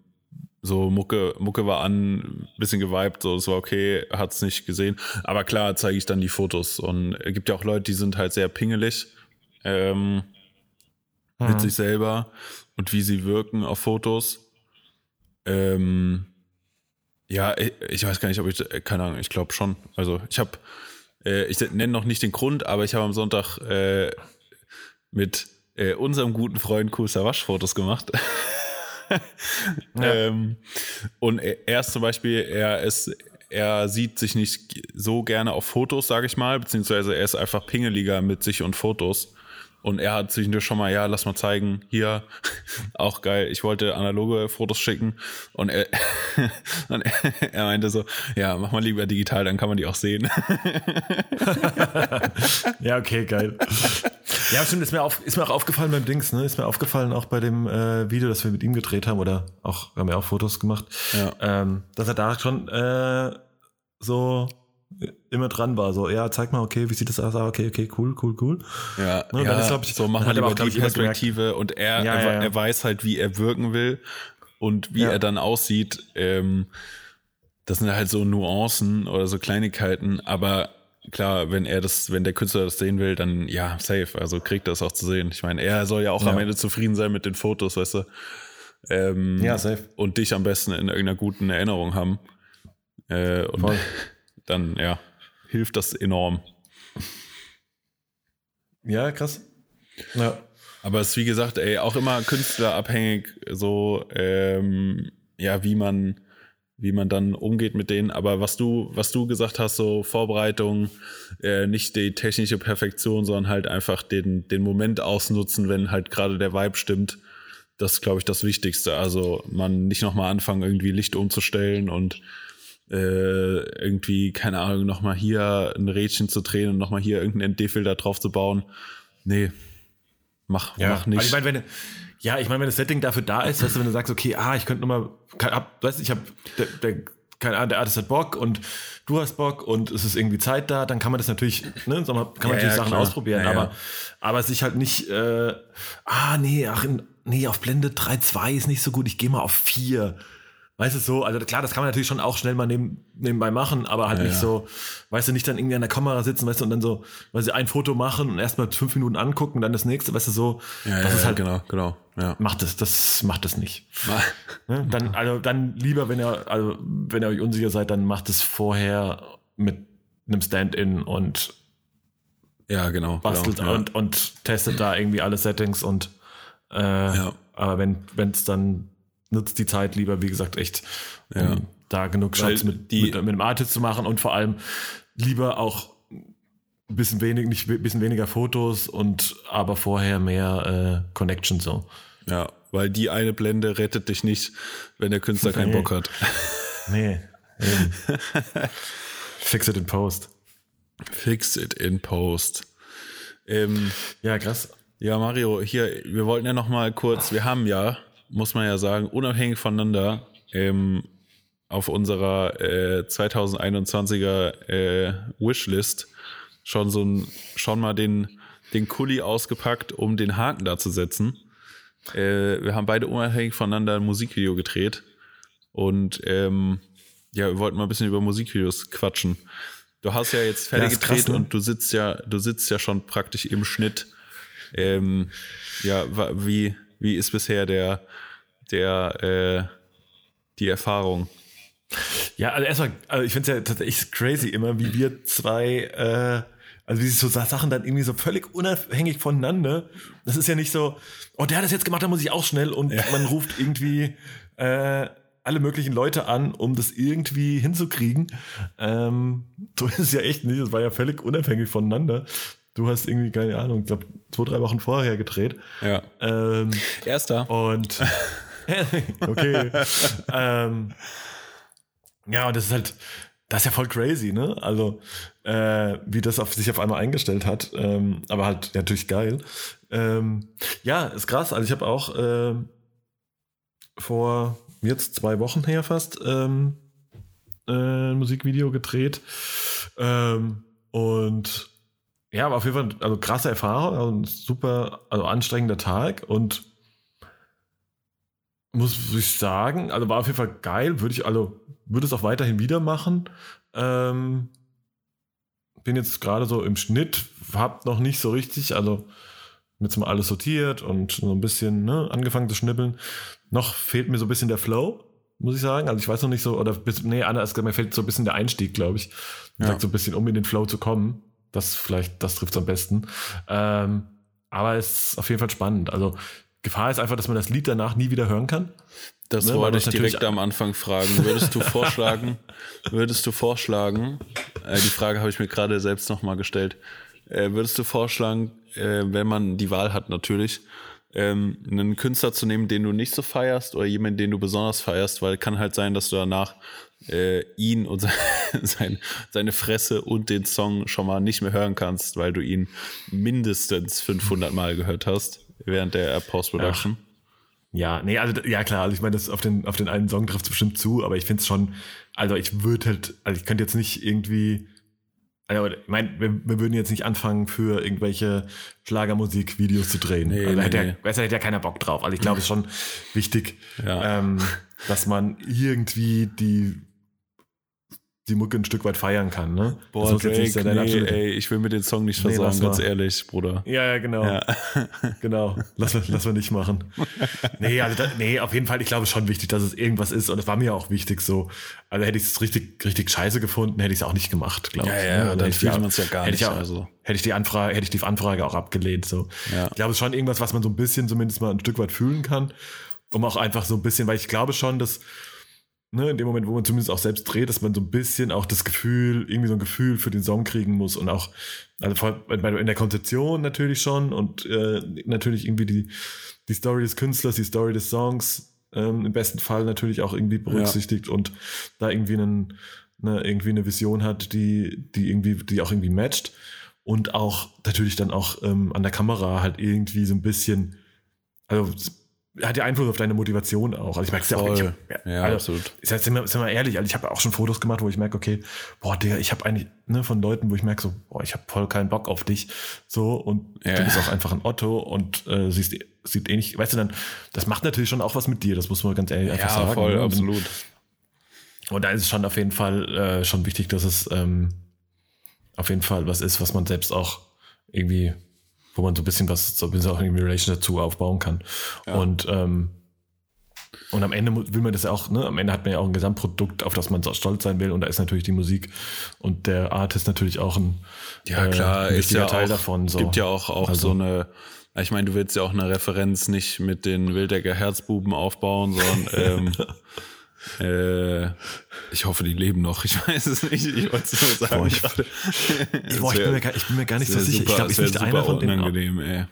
so Mucke, Mucke war an, bisschen geweibt, so es war okay, hat's nicht gesehen. Aber klar zeige ich dann die Fotos. Und es gibt ja auch Leute, die sind halt sehr pingelig ähm, mit sich selber und wie sie wirken auf Fotos. Ähm, ja, ich, weiß gar nicht, ob ich, äh, keine Ahnung, ich glaube schon. Also ich habe, äh, ich nenne noch nicht den Grund, aber ich habe am Sonntag äh, mit äh, unserem guten Freund Kusa Wasch Fotos gemacht. ähm, und er er ist zum Beispiel, er ist, er sieht sich nicht so gerne auf Fotos, sage ich mal, beziehungsweise er ist einfach pingeliger mit sich und Fotos. Und er hat zwischendurch schon mal, ja, lass mal zeigen, hier, auch geil. Ich wollte analoge Fotos schicken und er, und er, meinte so, ja, mach mal lieber digital, dann kann man die auch sehen. Ja, okay, geil. ja, stimmt, ist mir, auf, ist mir auch aufgefallen beim Dings, ne? Ist mir aufgefallen auch bei dem äh, Video, das wir mit ihm gedreht haben, oder auch, haben wir auch Fotos gemacht, Ja. ähm, dass er da schon äh, so immer dran war. So, ja, zeig mal, okay, wie sieht das aus? Ah, okay, okay, cool, cool, cool. Ja, Ne, ja dann ist, glaub ich- so mach dann mal hat er lieber auch, die Perspektive und er, Ja, er, ja, er weiß halt, wie er wirken will und wie er dann aussieht. Ähm, das sind halt so Nuancen oder so Kleinigkeiten, aber klar, wenn er das, wenn der Künstler das sehen will, dann ja, safe. Also kriegt er es auch zu sehen. Ich meine, er soll ja auch am Ende zufrieden sein mit den Fotos, weißt du. Ähm, Ja, safe. Und dich am besten in irgendeiner guten Erinnerung haben. Äh, und Voll. dann, ja, hilft das enorm. Ja, krass. Ja. Aber es ist wie gesagt, ey, auch immer künstlerabhängig, so, ähm, ja, wie man, wie man dann umgeht mit denen. Aber was du, was du gesagt hast, so Vorbereitung, äh, nicht die technische Perfektion, sondern halt einfach den, den Moment ausnutzen, wenn halt gerade der Vibe stimmt. Das ist, glaube ich, das Wichtigste. Also man nicht nochmal anfangen, irgendwie Licht umzustellen und äh, irgendwie, keine Ahnung, nochmal hier ein Rädchen zu drehen und nochmal hier irgendeinen ND-Filter drauf zu bauen. Nee, mach, Ja, mach nicht. Also ich meine, wenn, ja, ich meine, wenn das Setting dafür da ist, weißt du, wenn du sagst, okay, ah, ich könnte nochmal, hab, weißt du, ich habe, der, der, keine Ahnung, der Artist hat Bock und du hast Bock und es ist irgendwie Zeit da, dann kann man das natürlich, ne, kann man Ja, natürlich ja, Sachen klar. ausprobieren, aber, aber sich halt nicht, äh, ah, nee, ach, in, nee, auf Blende 3.2 ist nicht so gut, ich gehe mal auf 4. Weißt du so, also klar, das kann man natürlich schon auch schnell mal neben, nebenbei machen, aber halt Ja, nicht so, weißt du, nicht dann irgendwie an der Kamera sitzen, weißt du, und dann so, weil sie ein Foto machen und erstmal fünf Minuten angucken, dann das nächste, weißt du, so, ja, das ja, ist halt, genau, genau. Ja. macht das, das macht das nicht. Ne? Dann, also dann lieber, wenn ihr, also wenn ihr euch unsicher seid, dann macht es vorher mit einem Stand-in und ja, genau. bastelt genau, und, und testet da irgendwie alle Settings und äh, Ja. aber wenn es dann nutzt die Zeit lieber, wie gesagt, echt, um Ja. da genug Shots mit, die- mit, mit dem Artist zu machen und vor allem lieber auch ein bisschen wenig, nicht bisschen weniger Fotos und aber vorher mehr äh, Connection so. Ja, weil die eine Blende rettet dich nicht, wenn der Künstler keinen Nee. Bock hat. Nee. Fix it in post. Fix it in post. Ähm, Ja, krass. ja, Mario, hier, wir wollten ja noch mal kurz, wir haben ja, muss man ja sagen, unabhängig voneinander ähm, auf unserer äh, 2021er äh, Wishlist schon so ein, schon mal den, den Kuli ausgepackt, um den Haken da zu setzen. Äh, wir haben beide unabhängig voneinander ein Musikvideo gedreht und ähm, ja, wir wollten mal ein bisschen über Musikvideos quatschen. Du hast ja jetzt fertig Ja, gedreht krass, ne? und du sitzt ja, du sitzt ja schon praktisch im Schnitt. Ähm, ja, wie, wie ist bisher der, der, äh, die Erfahrung? Ja, also erstmal, also ich finde es ja tatsächlich crazy immer, wie wir zwei, äh, also wie sich so Sa- Sachen dann irgendwie so völlig unabhängig voneinander. Das ist ja nicht so, oh, der hat das jetzt gemacht, da muss ich auch schnell und man ruft irgendwie äh, alle möglichen Leute an, um das irgendwie hinzukriegen. Ähm, so ist es ja echt nicht. Das war ja völlig unabhängig voneinander. Du hast irgendwie, keine Ahnung, ich glaube, zwei, drei Wochen vorher gedreht. Ja. Ähm, Erster. und okay. ähm, ja, und das ist halt, das ist ja voll crazy, ne? Also, äh, wie das auf sich auf einmal eingestellt hat. Ähm, aber halt ja, natürlich geil. Ähm, ja, ist krass. Also ich habe auch ähm, vor jetzt zwei Wochen her fast ähm, äh, ein Musikvideo gedreht. Ähm, und ja, aber auf jeden Fall, also krasse Erfahrung, also ein super, also anstrengender Tag und muss ich sagen, also war auf jeden Fall geil, würde ich, also würde es auch weiterhin wieder machen. Ähm, bin jetzt gerade so im Schnitt, hab noch nicht so richtig, also jetzt mal alles sortiert und so ein bisschen ne, angefangen zu schnippeln. Noch fehlt mir so ein bisschen der Flow, muss ich sagen. Also ich weiß noch nicht so, oder bis, nee, anders, mir fehlt so ein bisschen der Einstieg, glaube ich. Ja. Sagt so ein bisschen, um in den Flow zu kommen. Das vielleicht, das trifft am besten. Ähm, aber es ist auf jeden Fall spannend. Also Gefahr ist einfach, dass man das Lied danach nie wieder hören kann. Das Ne, wollte ich direkt am Anfang fragen. Würdest du vorschlagen, würdest du vorschlagen, äh, die Frage habe ich mir gerade selbst nochmal gestellt, äh, würdest du vorschlagen, äh, wenn man die Wahl hat natürlich, ähm, einen Künstler zu nehmen, den du nicht so feierst oder jemanden, den du besonders feierst, weil kann halt sein, dass du danach äh, ihn und sein, seine Fresse und den Song schon mal nicht mehr hören kannst, weil du ihn mindestens 500 Mal gehört hast während der Post-Production. Ja, nee, also ja klar, also ich meine, das auf den, auf den einen Song trifft es bestimmt zu, aber ich finde es schon, also ich würde halt, also ich könnte jetzt nicht irgendwie Also, ich meine, wir, wir würden jetzt nicht anfangen, für irgendwelche Schlagermusikvideos zu drehen. Nee, also, da nee, hätte, nee. ja, besser hätte ja keiner Bock drauf. Also ich glaube, es ist schon wichtig, Ja. ähm, dass man irgendwie die, die Mucke ein Stück weit feiern kann. Ne? Boah, Das muss jetzt Drake, nicht nee, ey, ich will mir den Song nicht Nee, versagen, lass ganz ehrlich, Bruder. Ja, ja, genau. Ja. Genau. Lass, lass wir nicht machen. Nee, also da, nee, auf jeden Fall, ich glaube es ist schon wichtig, dass es irgendwas ist. Und es war mir auch wichtig so. Also hätte ich es richtig, richtig scheiße gefunden, hätte ich es auch nicht gemacht, glaube Ja, ich. ja, ne? dann fühlt die- man's ja gar hätte nicht, Ich auch, also. Hätte ich die Anfrage, hätte ich die Anfrage auch abgelehnt. So. Ja. Ich glaube, es ist schon irgendwas, was man so ein bisschen zumindest mal ein Stück weit fühlen kann. Um auch einfach so ein bisschen, weil ich glaube schon, dass ne, in dem Moment, wo man zumindest auch selbst dreht, dass man so ein bisschen auch das Gefühl, irgendwie so ein Gefühl für den Song kriegen muss und auch, also vor, bei- in der Konzeption natürlich schon und äh, natürlich irgendwie die, die Story des Künstlers, die Story des Songs ähm, im besten Fall natürlich auch irgendwie berücksichtigt und da irgendwie einen, ne, irgendwie eine Vision hat, die, die irgendwie, die auch irgendwie matcht und auch natürlich dann auch ähm, an der Kamera halt irgendwie so ein bisschen, also hat ja Einfluss auf deine Motivation auch. Also ich merke es ja auch. Ich, Voll. hab- Ja, also, absolut. Ist jetzt, sind, wir, sind wir ehrlich, also ich habe auch schon Fotos gemacht, wo ich merke, okay, boah, Digga, ich habe eigentlich, ne, von Leuten, wo ich merke so, boah, ich habe voll keinen Bock auf dich. So, und Ja. du bist auch einfach ein Otto und äh, siehst, sieht ähnlich, weißt du dann, das macht natürlich schon auch was mit dir, das muss man ganz ehrlich einfach Ja, sagen. voll, ne? Absolut. Und da ist es schon auf jeden Fall äh, schon wichtig, dass es ähm, auf jeden Fall was ist, was man selbst auch irgendwie, wo man so ein bisschen was, so ein bisschen auch irgendwie Relation dazu aufbauen kann. Und ähm, und am Ende will man das ja auch, ne? Am Ende hat man ja auch ein Gesamtprodukt, auf das man so stolz sein will. Und da ist natürlich die Musik und der Artist natürlich auch ein, Ja, äh, klar, ein ist wichtiger ja Teil auch, davon. So. gibt ja auch, auch Also- so eine, ich meine, du willst ja auch eine Referenz nicht mit den Wildecker Herzbuben aufbauen, sondern ähm, äh, ich hoffe, die leben noch. Ich weiß es nicht. Ich wollte es nur sagen. Boah, ich-. Boah, ich, bin mir gar, ich bin mir gar nicht so sicher. ich super- glaube, das ist nicht einer von denen. unangenehm, ey.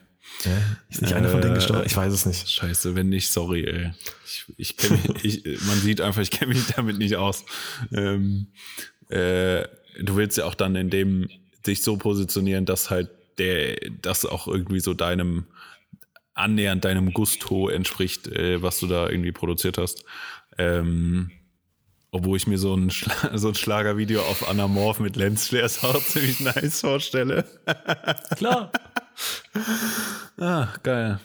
Ja, ist nicht einer von denen Äh, gestorben? Ich weiß es nicht. Scheiße, wenn nicht, sorry, ey. Ich, ich kenn mich, ich, man sieht einfach, ich kenne mich damit nicht aus. Ähm, äh, du willst ja auch dann in dem dich so positionieren, dass halt der, das auch irgendwie so deinem annähernd deinem Gusto entspricht, äh, was du da irgendwie produziert hast. Ähm, obwohl ich mir so ein, Schla so ein Schlagervideo auf Anamorph mit Lensflares auch ziemlich nice vorstelle. Klar. Ah, geil.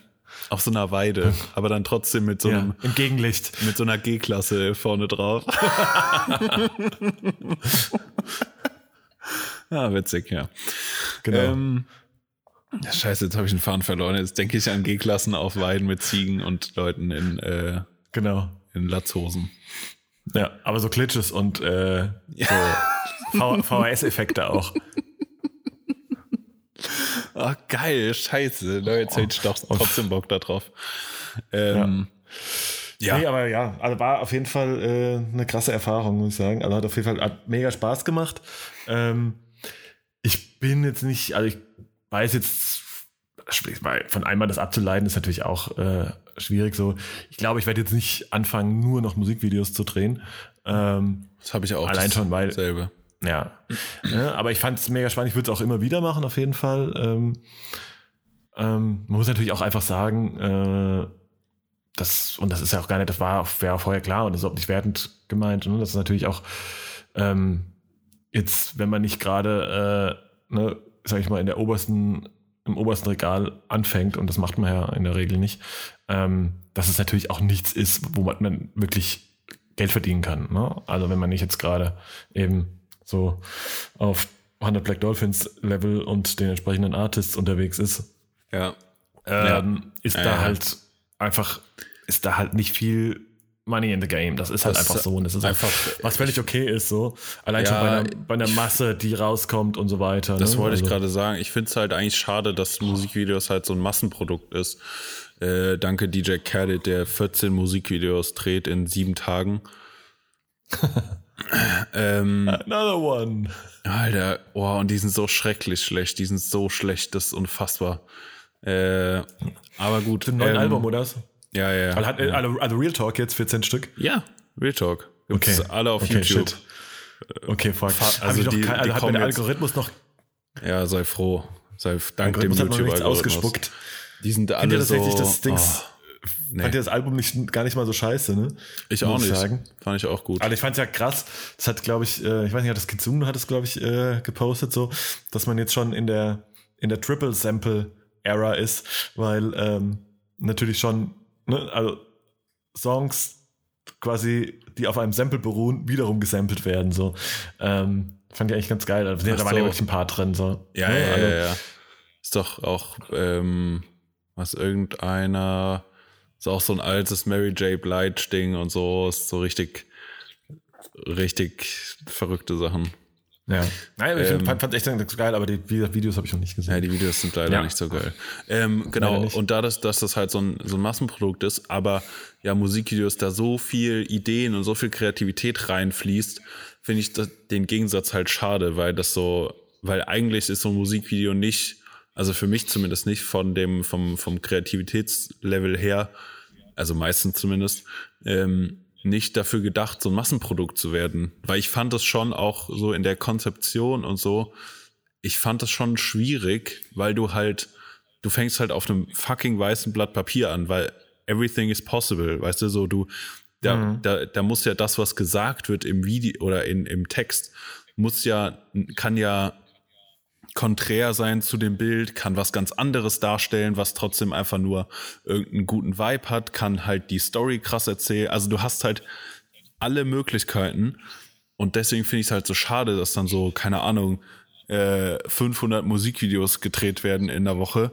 Auf so einer Weide, aber dann trotzdem mit so Ja, einem im Gegenlicht. mit so einer G-Klasse vorne drauf. ah, witzig, ja. Genau. Ähm, ja, scheiße, jetzt habe ich den Faden verloren. Jetzt denke ich an G-Klassen auf Weiden mit Ziegen und Leuten in, äh, genau. In Latzhosen. Ja, aber so Glitches und äh, so VHS-Effekte auch. Ah, geil, scheiße. Leute, jetzt hätte ich doch trotzdem Bock da drauf. Ähm, ja. Nee, aber ja, also war auf jeden Fall äh, eine krasse Erfahrung, muss ich sagen. Also hat auf jeden Fall mega Spaß gemacht. Ähm, ich bin jetzt nicht, also ich weiß jetzt, weil von einmal das abzuleiten ist natürlich auch äh, schwierig so. Ich glaube, ich werde jetzt nicht anfangen, nur noch Musikvideos zu drehen. Ähm, Das habe ich auch. Allein schon, weil- Selbe. Ja. ja aber ich fand es mega spannend. Ich würde es auch immer wieder machen, auf jeden Fall. Ähm, ähm, man muss natürlich auch einfach sagen, äh, das, und das ist ja auch gar nicht, das war wäre auch vorher klar und das ist auch nicht wertend gemeint. Ne? Das ist natürlich auch ähm, jetzt, wenn man nicht gerade, äh, ne, sag ich mal, in der obersten, im obersten Regal anfängt, und das macht man ja in der Regel nicht, ähm, dass es natürlich auch nichts ist, wo man, wirklich Geld verdienen kann. Ne? Also wenn man nicht jetzt gerade eben so auf 100 Black Dolphins Level und den entsprechenden Artists unterwegs ist, Ja. ähm, ist Ja, da ja. halt einfach, ist da halt nicht viel Money in the Game. Das ist halt Das einfach so. Und das ist einfach- einfach, was völlig okay ist, so. Allein Ja, schon bei einer, bei einer Masse, die rauskommt und so weiter. Das ne? wollte ich Also- gerade sagen. Ich finde es halt eigentlich schade, dass Musikvideos halt so ein Massenprodukt ist. Äh, danke DJ Khaled, der 14 Musikvideos dreht in sieben Tagen. ähm, Another one. Alter, oh, und die sind so schrecklich schlecht. Die sind so schlecht, das ist unfassbar. Äh, aber gut. Ein neues ähm, Album, oder? Ja, ja, Also, ja. hat, also, also Real Talk jetzt 14 Stück. Ja, Real Talk. Gibt's Okay. alle auf okay, YouTube. Shit. Okay, fuck. also also ich die- kein, die also hat mir kommen der Algorithmus noch Ja, sei froh. Sei dank dem hat YouTube-Algorithmus. ausgespuckt. Die sind Findet alle ihr das so. richtig, das Dings nee. fand ja das Album nicht, gar nicht mal so scheiße, ne? Ich auch nicht. Sagen. Fand ich auch gut. Aber ich fand es ja krass. Das hat, glaube ich, äh, ich weiß nicht, hat das Kitsune hat es, glaube ich, äh, gepostet, so, dass man jetzt schon in der, in der Triple Sample Era ist, weil ähm, natürlich schon, ne, also Songs quasi, die auf einem Sample beruhen, wiederum gesampelt werden. So. Ähm, fand ich eigentlich ganz geil. Also, da waren ja wirklich ein paar drin. So. Ja, ne? ja, also, ja, ja. Ist doch auch, ähm, was irgendeiner, ist auch so ein altes Mary J. Blige-Ding und so, ist so richtig, richtig verrückte Sachen. Ja. Nein, ich ähm, fand, fand echt ganz geil, aber die Videos habe ich noch nicht gesehen. Ja, die Videos sind leider ja. nicht so geil. Ähm, genau, und da das, dass das halt so ein, so ein Massenprodukt ist, aber ja, Musikvideos da so viel Ideen und so viel Kreativität reinfließt, finde ich das, den Gegensatz halt schade, weil das so, weil eigentlich ist so ein Musikvideo nicht, also für mich zumindest nicht von dem, vom, vom Kreativitätslevel her, also meistens zumindest, ähm, nicht dafür gedacht, so ein Massenprodukt zu werden. Weil ich fand das schon auch so in der Konzeption und so, ich fand das schon schwierig, weil du halt, du fängst halt auf einem fucking weißen Blatt Papier an, weil everything is possible, weißt du, so du, da, mhm. da, da muss ja das, was gesagt wird im Video oder in, im Text, muss ja, kann ja konträr sein zu dem Bild, kann was ganz anderes darstellen, was trotzdem einfach nur irgendeinen guten Vibe hat, kann halt die Story krass erzählen. Also du hast halt alle Möglichkeiten und deswegen finde ich es halt so schade, dass dann so, keine Ahnung, äh, 500 Musikvideos gedreht werden in der Woche,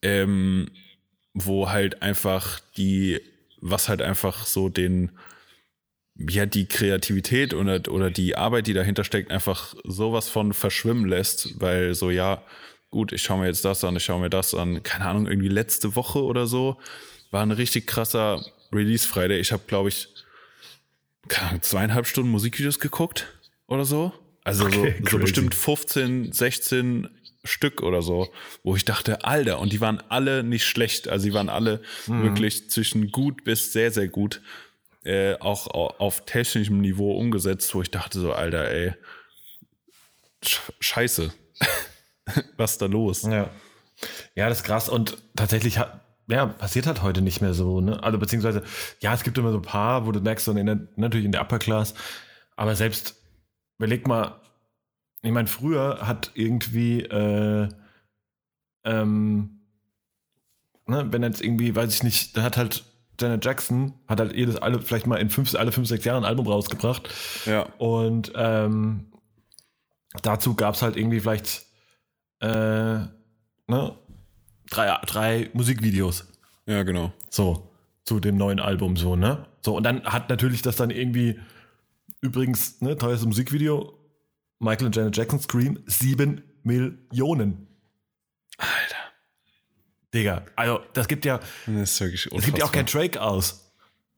ähm, wo halt einfach die, was halt einfach so den, ja, die Kreativität oder, oder die Arbeit, die dahinter steckt, einfach sowas von verschwimmen lässt, weil so, ja, gut, ich schaue mir jetzt das an, ich schaue mir das an, keine Ahnung, irgendwie letzte Woche oder so, war ein richtig krasser Release Friday. Ich habe, glaube ich, zweieinhalb Stunden Musikvideos geguckt oder so. Also okay, so, so bestimmt 15, 16 Stück oder so, wo ich dachte, Alter, und die waren alle nicht schlecht. Also die waren alle mhm. wirklich zwischen gut bis sehr, sehr gut äh, auch auf technischem Niveau umgesetzt, wo ich dachte so, Alter, ey, scheiße. Was ist da los? Ja. Ja, das ist krass. Und tatsächlich hat, ja, passiert halt heute nicht mehr so, ne? Also beziehungsweise, ja, es gibt immer so ein paar, wo du merkst, so in der, natürlich in der Upper Class, aber selbst, überleg mal, ich meine, früher hat irgendwie, äh, ähm, ne, wenn jetzt irgendwie, weiß ich nicht, da hat halt Janet Jackson hat halt jedes alle vielleicht mal in fünf, alle fünf, sechs Jahren ein Album rausgebracht. Ja. Und ähm, dazu gab es halt irgendwie vielleicht äh, ne, drei, drei Musikvideos. Ja, genau. So, zu dem neuen Album, so, ne? So, und dann hat natürlich das dann irgendwie, übrigens, ne, teuerstes Musikvideo, Michael und Janet Jackson Scream, sieben Millionen. Alter. Digga, also das gibt ja. Das ist wirklich Es gibt ja auch kein Drake aus.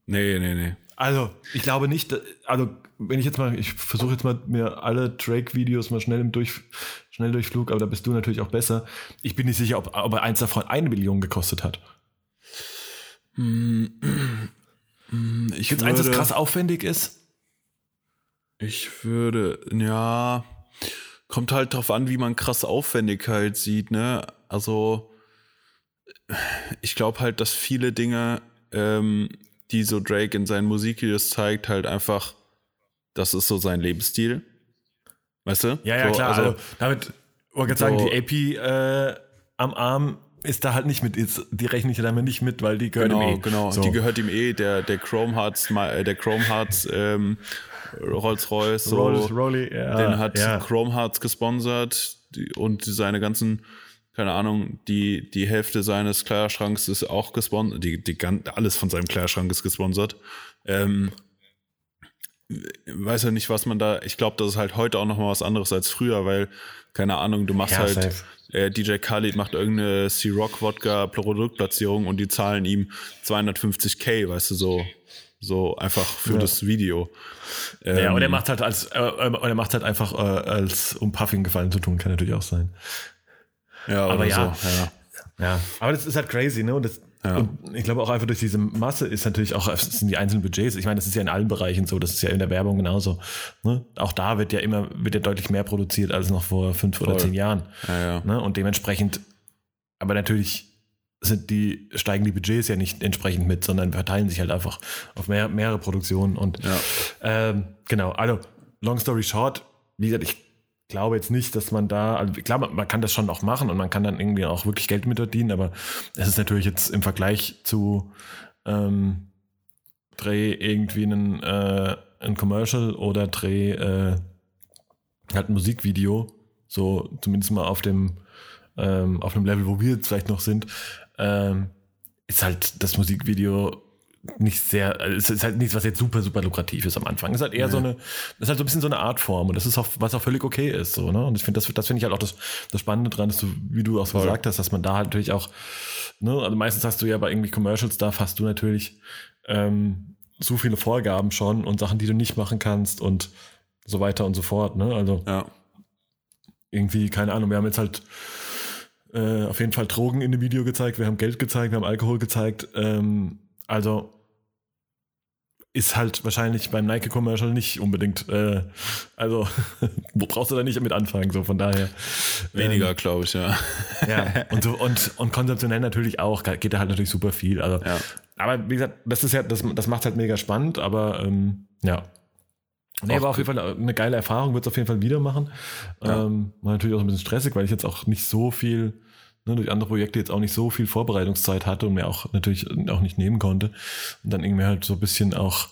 Nee, nee, nee. Also, ich glaube nicht, also wenn ich jetzt mal, ich versuche jetzt mal mir alle Drake-Videos mal schnell im Durch, Schnelldurchflug, aber da bist du natürlich auch besser. Ich bin nicht sicher, ob, ob er eins davon eine Million gekostet hat. Ich Gibt's eins, das krass aufwendig ist? Ich würde, ja, kommt halt drauf an, wie man krass Aufwendigkeit sieht, ne? Also, ich glaube halt, dass viele Dinge, ähm, die so Drake in seinen Musikvideos zeigt, halt einfach, das ist so sein Lebensstil. Weißt du? Ja, ja, so, klar. Also, also damit, wollte so, sagen, die AP äh, am Arm ist da halt nicht mit, die rechne ich damit nicht mit, weil die gehört genau, ihm eh. Genau, so. die gehört ihm eh, der, der Chrome Hearts, äh, der Chrome Hearts ähm, Rolls Royce, so, Rolls, Rolly, ja, den hat ja. Chrome Hearts gesponsert die, und seine ganzen keine Ahnung, die, die Hälfte seines Kleiderschranks ist auch gesponsert, die, die, alles von seinem Kleiderschrank ist gesponsert. Ähm, weiß ja nicht, was man da, ich glaube, das ist halt heute auch nochmal was anderes als früher, weil, keine Ahnung, du machst ja, halt, äh, DJ Khalid macht irgendeine C-Rock-Wodka-Produktplatzierung und die zahlen ihm 250k, weißt du, so, so einfach für ja. das Video. Ähm, ja, und er macht halt als, äh, und er macht halt einfach äh, als, um Puffing Gefallen zu tun, kann natürlich auch sein. Ja, aber ja, so, ja. Ja, aber das ist halt crazy, ne? Und, das, ja. und ich glaube auch einfach durch diese Masse ist natürlich auch, sind die einzelnen Budgets. Ich meine, das ist ja in allen Bereichen so, das ist ja in der Werbung genauso. Ne? Auch da wird ja immer, wird ja deutlich mehr produziert als noch vor fünf Voll. oder zehn Jahren. Ja. Ne? Und dementsprechend, aber natürlich sind die, steigen die Budgets ja nicht entsprechend mit, sondern verteilen sich halt einfach auf mehr, mehrere Produktionen. Und ähm, genau, also long story short, wie gesagt, ich glaube jetzt nicht, dass man da, also klar, man, man kann das schon auch machen und man kann dann irgendwie auch wirklich Geld mit verdienen, aber es ist natürlich jetzt im Vergleich zu ähm, Dreh irgendwie einen, äh, ein Commercial oder Dreh äh, halt ein Musikvideo, so zumindest mal auf dem ähm, auf einem Level, wo wir jetzt vielleicht noch sind, ähm, ist halt das Musikvideo nicht sehr, also es ist halt nichts, was jetzt super, super lukrativ ist am Anfang. Es ist halt eher so eine, das ist halt so ein bisschen so eine Artform und das ist auch, was auch völlig okay ist, so, ne? Und ich finde, das, das finde ich halt auch das, das Spannende dran, dass du, wie du auch so gesagt hast, dass man da halt natürlich auch, ne, also meistens hast du ja bei irgendwie Commercial Stuff hast du natürlich, ähm, so viele Vorgaben schon und Sachen, die du nicht machen kannst und so weiter und so fort, ne? Also, Ja. irgendwie, keine Ahnung, wir haben jetzt halt äh, auf jeden Fall Drogen in dem Video gezeigt, wir haben Geld gezeigt, wir haben Alkohol gezeigt. Ähm, also ist halt wahrscheinlich beim Nike-Commercial nicht unbedingt, äh, also wo brauchst du da nicht mit anfangen, so von daher. Weniger, glaube ich, ja. Ähm, ja, und so, und, und konzeptionell natürlich auch, geht da halt natürlich super viel. Also, Ja. aber wie gesagt, das ist ja, das, das macht halt mega spannend, aber ähm, ja. Nee, Auch war auf jeden Fall eine geile Erfahrung, wird es auf jeden Fall wieder machen. Ja. Ähm, war natürlich auch ein bisschen stressig, weil ich jetzt auch nicht so viel, ne, durch andere Projekte jetzt auch nicht so viel Vorbereitungszeit hatte und mir auch natürlich auch nicht nehmen konnte. Und dann irgendwie halt so ein bisschen auch,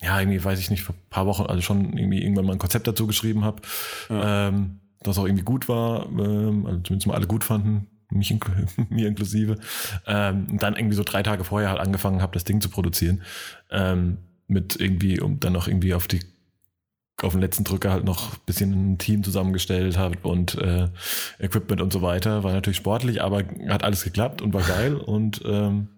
ja, irgendwie weiß ich nicht, vor ein paar Wochen, also schon irgendwie irgendwann mal ein Konzept dazu geschrieben habe, ähm, das auch irgendwie gut war, ähm, also zumindest mal alle gut fanden, mich inkl mir inklusive. Ähm, und dann irgendwie so drei Tage vorher halt angefangen habe, das Ding zu produzieren. Ähm, mit irgendwie, um dann noch irgendwie auf die auf den letzten Drücker halt noch ein bisschen ein Team zusammengestellt habe und äh, Equipment und so weiter. War natürlich sportlich, aber hat alles geklappt und war geil und ähm,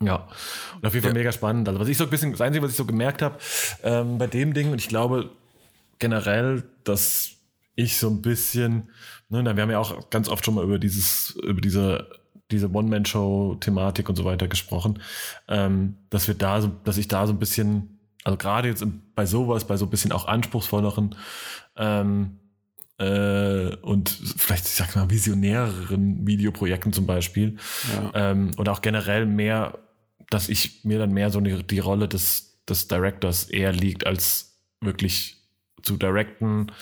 ja, und auf jeden Fall Ja. mega spannend. Also was ich so ein bisschen, das Einzige, was ich so gemerkt habe ähm, bei dem Ding, und ich glaube generell, dass ich so ein bisschen, ne, wir haben ja auch ganz oft schon mal über dieses, über diese, diese One-Man-Show-Thematik und so weiter gesprochen, ähm, dass wir da so, dass ich da so ein bisschen, also gerade jetzt bei sowas, bei so ein bisschen auch anspruchsvolleren ähm, äh, und vielleicht, ich sag mal, visionäreren Videoprojekten zum Beispiel, Ja. ähm, oder auch generell mehr, dass ich mir dann mehr so die, die Rolle des, des Directors eher liegt, als wirklich zu directen,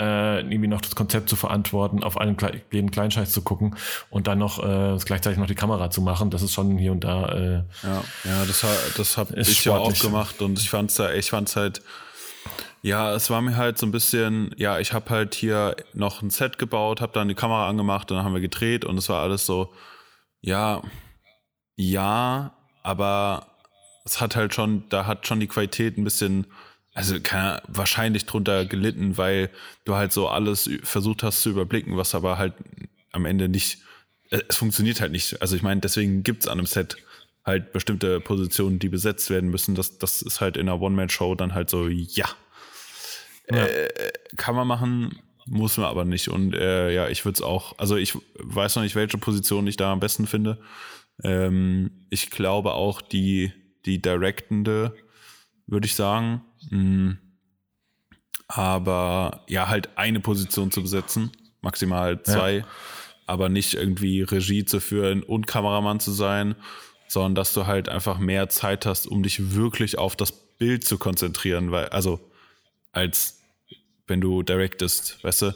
äh, irgendwie noch das Konzept zu verantworten, auf allen jeden Kleinscheiß zu gucken und dann noch äh, gleichzeitig noch die Kamera zu machen. Das ist schon hier und da. Äh, Ja, ja, das, das habe ich ja auch sportlich. gemacht und ich fand's da, ich fand's halt, ja, es war mir halt so ein bisschen, ja, ich habe halt hier noch ein Set gebaut, habe dann die Kamera angemacht und dann haben wir gedreht und es war alles so, ja, ja, aber es hat halt schon, da hat schon die Qualität ein bisschen, also keine, wahrscheinlich drunter gelitten, weil du halt so alles versucht hast zu überblicken, was aber halt am Ende nicht, äh, es funktioniert halt nicht. Also ich meine, deswegen gibt's an einem Set halt bestimmte Positionen, die besetzt werden müssen. Das, das ist halt in einer One-Man-Show dann halt so, ja. Äh, kann man machen, muss man aber nicht. Und äh, ja, ich würde es auch, also ich weiß noch nicht, welche Position ich da am besten finde. Ähm, ich glaube auch die, die Directende, würde ich sagen. Mm. Aber ja, halt eine Position zu besetzen, maximal zwei, aber nicht irgendwie Regie zu führen und Kameramann zu sein, sondern dass du halt einfach mehr Zeit hast, um dich wirklich auf das Bild zu konzentrieren, weil, also als wenn du directest, weißt du?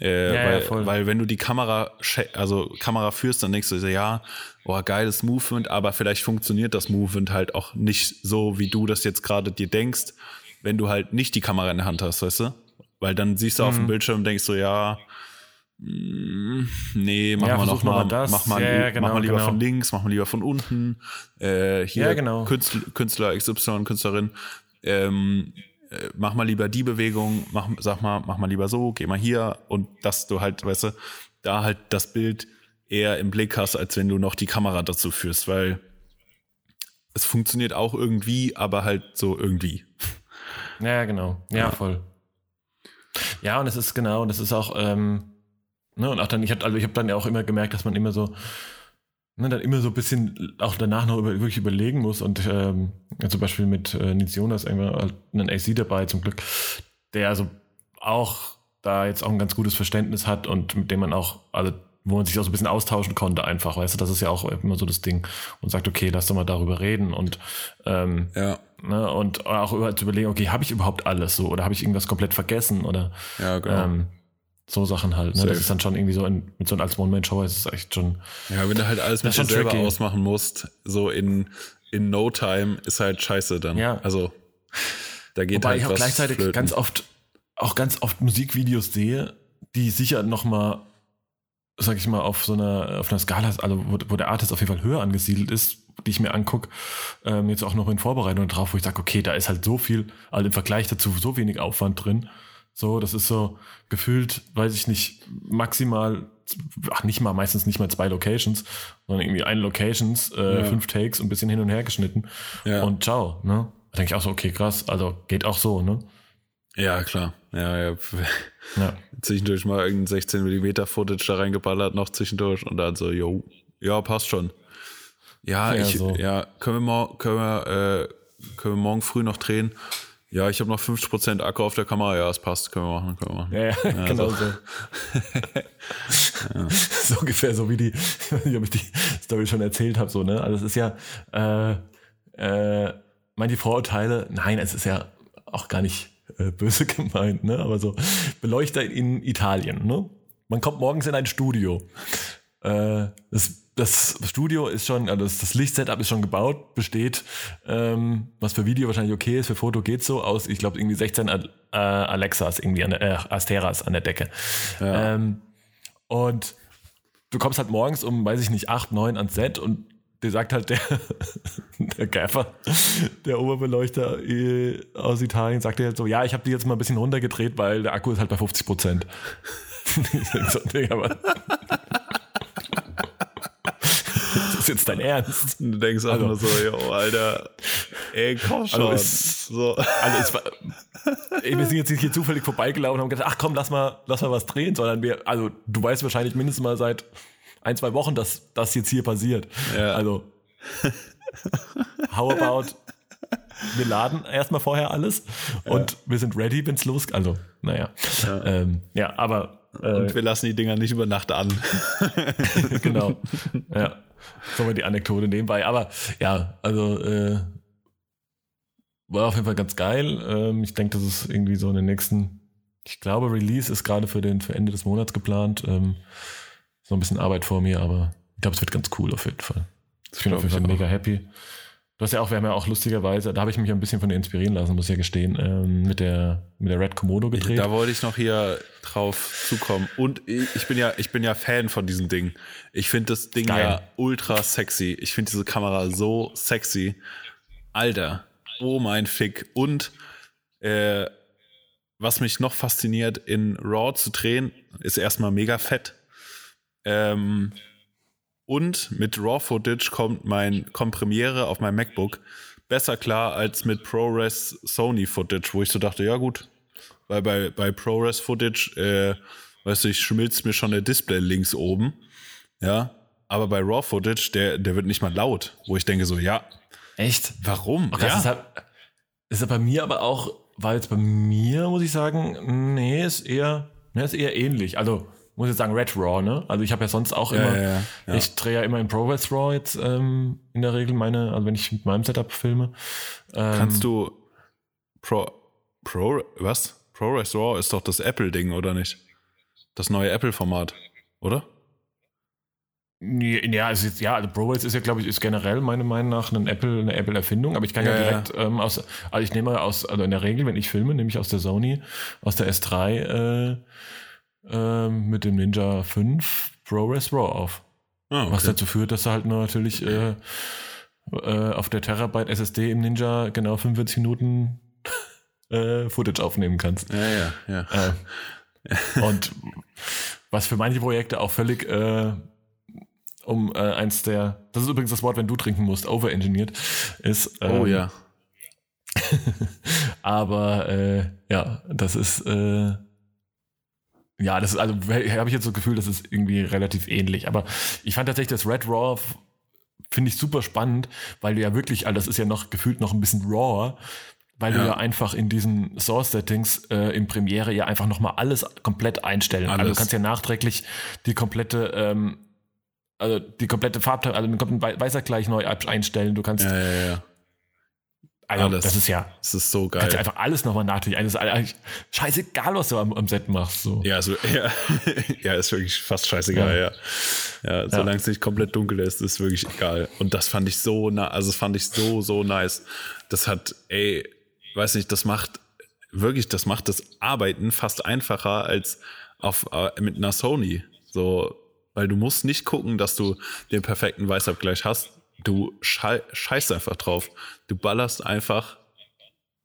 Äh, Ja, ja, weil, voll. weil wenn du die Kamera, also Kamera führst, dann denkst du so, ja, oh, geiles Movement, aber vielleicht funktioniert das Movement halt auch nicht so, wie du das jetzt gerade dir denkst, wenn du halt nicht die Kamera in der Hand hast, weißt du? Weil dann siehst du auf Mhm. dem Bildschirm und denkst so, ja, mm, nee, mach Ja, mal versuch noch noch mal, mal das. mach mal, Ja, ja, mach genau, mal lieber genau. von links, mach mal lieber von unten. Äh, hier Ja, genau. Künstler, Künstler XY, Künstlerin, ähm, äh, mach mal lieber die Bewegung, mach, sag mal, mach mal lieber so, geh mal hier und dass du halt, weißt du, da halt das Bild eher im Blick hast, als wenn du noch die Kamera dazu führst, weil es funktioniert auch irgendwie, aber halt so irgendwie. Ja, genau. Ja, Ja. voll. Ja, und es ist genau, und es ist auch, ähm, ne, und auch dann, ich habe also ich hab dann ja auch immer gemerkt, dass man immer so, ne, dann immer so ein bisschen auch danach noch über, wirklich überlegen muss und ähm, ja, zum Beispiel mit äh, Nils Jonas irgendwann halt einen AC dabei zum Glück, der also auch da jetzt auch ein ganz gutes Verständnis hat und mit dem man auch, also wo man sich auch so ein bisschen austauschen konnte einfach, weißt du, das ist ja auch immer so das Ding und sagt, okay, lass doch mal darüber reden und ähm, Ja. ne, und auch über, zu überlegen, okay, habe ich überhaupt alles so oder habe ich irgendwas komplett vergessen oder Ja, genau. ähm, so Sachen halt. Ne? Safe. Das ist dann schon irgendwie so in, mit so einem als One-Man-Show ist es echt schon. Ja, wenn du halt alles mit dir selber tricky. ausmachen musst, so in, in no time, ist halt scheiße dann. Ja. Also, da geht Wobei halt ich auch was gleichzeitig flöten. ganz oft, auch ganz oft Musikvideos sehe, die sicher nochmal, sag ich mal, auf so einer, auf einer Skala, also wo, wo der Artist auf jeden Fall höher angesiedelt ist, die ich mir angucke, ähm, jetzt auch noch in Vorbereitung drauf, wo ich sage, okay, da ist halt so viel, also im Vergleich dazu so wenig Aufwand drin. So, das ist so gefühlt, weiß ich nicht, maximal, ach nicht mal, meistens nicht mal zwei Locations, sondern irgendwie eine Locations, äh, Ja. fünf Takes und ein bisschen hin und her geschnitten. Ja. Und ciao, ne? Da denke ich auch so, okay, krass, also geht auch so, ne? Ja, klar. Ja, ja. Ja. Zwischendurch mal irgendein 16 mm Footage da reingeballert, noch zwischendurch und dann so, yo, ja, passt schon. Ja, Ja, ich, so. ja, können wir, mor können, wir, äh, können wir morgen früh noch drehen? Ja, ich habe noch 50% Akku auf der Kamera. Ja, es passt, können wir machen, können wir machen. Ja, ja, genau so. So ungefähr so wie die, ich weiß nicht, ob ich die Story schon erzählt habe, so, ne? Also es ist ja, äh, äh, manche Vorurteile, nein, es ist ja auch gar nicht äh, böse gemeint, ne? Aber so, Beleuchter in Italien, ne? Man kommt morgens in ein Studio. Äh, das, das Studio ist schon, also das, das Lichtsetup ist schon gebaut, besteht, ähm, was für Video wahrscheinlich okay ist, für Foto geht so aus, ich glaube, irgendwie 16 Al- äh, Alexas, irgendwie an der, äh, Asteras an der Decke. Ähm, und du kommst halt morgens um, weiß ich nicht, 8, 9 ans Set und dir sagt halt der, der Gaffer, der Oberbeleuchter äh, aus Italien, sagt dir halt so, ja, ich habe die jetzt mal ein bisschen runtergedreht, weil der Akku ist halt bei 50 Prozent. ich denk so, Digga, aber das ist jetzt dein Ernst. Du denkst auch Also- nur so, yo, Alter, ey, komm schon. Also es- so. Also es war, ey, wir sind jetzt nicht hier zufällig vorbeigelaufen und haben gedacht, ach komm, lass mal, lass mal was drehen, sondern wir, also du weißt wahrscheinlich mindestens mal seit ein, zwei Wochen, dass das jetzt hier passiert. Ja. Also, how about, wir laden erstmal vorher alles und wir sind ready, wenn's los, also, naja. Ja, ähm, ja aber, äh, Und wir lassen die Dinger nicht über Nacht an. genau. ja. So die Anekdote nebenbei. Aber ja, also äh, war auf jeden Fall ganz geil. Ähm, ich denke, das ist irgendwie so in den nächsten, ich glaube, Release ist gerade für den für Ende des Monats geplant. Ähm, so ein bisschen Arbeit vor mir, aber ich glaube, es wird ganz cool auf jeden Fall. Ich bin auf jeden Fall mega happy. Du hast ja auch, wir haben ja auch lustigerweise, da habe ich mich ein bisschen von dir inspirieren lassen, muss ich ja gestehen, ähm, mit der mit der Red Komodo gedreht. Da wollte ich noch hier drauf zukommen. Und ich bin ja, ich bin ja Fan von diesem Ding. Ich finde das Ding Geil. ja ultra sexy. Ich finde diese Kamera so sexy. Alter, oh mein Fick. Und äh, was mich noch fasziniert, in RAW zu drehen, ist erstmal mega fett. Ähm, und mit RAW-Footage kommt mein kommt Premiere auf meinem MacBook besser klar als mit ProRes Sony Footage, wo ich so dachte, ja gut, weil bei, bei ProRes Footage, äh, weißt du, ich schmilzt mir schon der Display links oben, ja, aber bei RAW Footage, der, der wird nicht mal laut, wo ich denke so, ja, Echt? warum? Ach, das ist, halt, ist ja bei mir aber auch, war jetzt bei mir, muss ich sagen, nee, ist eher, ne, ist eher ähnlich. Also, muss ich sagen, Red Raw, ne? Also ich habe ja sonst auch immer, ja, ja, ja. ich drehe ja immer in ProRes Raw jetzt ähm, in der Regel meine, also wenn ich mit meinem Setup filme. Ähm, Kannst du Pro, Pro, was? ProRes RAW ist doch das Apple-Ding, oder nicht? Das neue Apple-Format, oder? Ja, es ist, ja, also ProRes ist ja, glaube ich, ist generell meiner Meinung nach eine Apple, eine Apple-Erfindung, aber ich kann ja, Ja, ja. direkt ähm, aus, also ich nehme aus, also in der Regel, wenn ich filme, nehme ich aus der Sony, aus der S3 äh, ähm, mit dem Ninja 5 ProRes RAW auf. Ah, Was okay. dazu führt, dass du halt nur natürlich äh, äh, auf der Terabyte SSD im Ninja genau 45 Minuten äh, Footage aufnehmen kannst. Ja, ja, ja. Äh, und was für manche Projekte auch völlig äh, um äh, eins der, das ist übrigens das Wort, wenn du trinken musst, overengineert ist. Ähm, oh ja. Aber ja, das ist ja, das ist also habe ich jetzt so das Gefühl, das ist irgendwie relativ ähnlich. Aber ich fand tatsächlich das Red Raw finde ich super spannend, weil du ja wirklich, also das ist ja noch gefühlt noch ein bisschen rawer. weil ja. du ja einfach in diesen Source-Settings äh, in Premiere ja einfach nochmal alles komplett einstellen. Alles. Also du kannst ja nachträglich die komplette, ähm, also die komplette Farbteilung, also den kompletten Weißergleich neu einstellen. Du kannst ja, ja. Also, alles. das ist ja. Das ist so geil. Kannst du einfach alles nochmal nachträglich. Es ist eigentlich scheißegal, was du am, am Set machst. So. Ja, also, ja, ja, ist wirklich fast scheißegal, ja. Ja, ja solange ja. es nicht komplett dunkel ist, ist wirklich egal. Und das fand ich so, na, also das fand ich so, so nice. Das hat, ey, weiß nicht, das macht wirklich, das macht das Arbeiten fast einfacher als auf, äh, mit einer Sony. So, weil du musst nicht gucken, dass du den perfekten Weißabgleich hast du scheißt einfach drauf. Du ballerst einfach,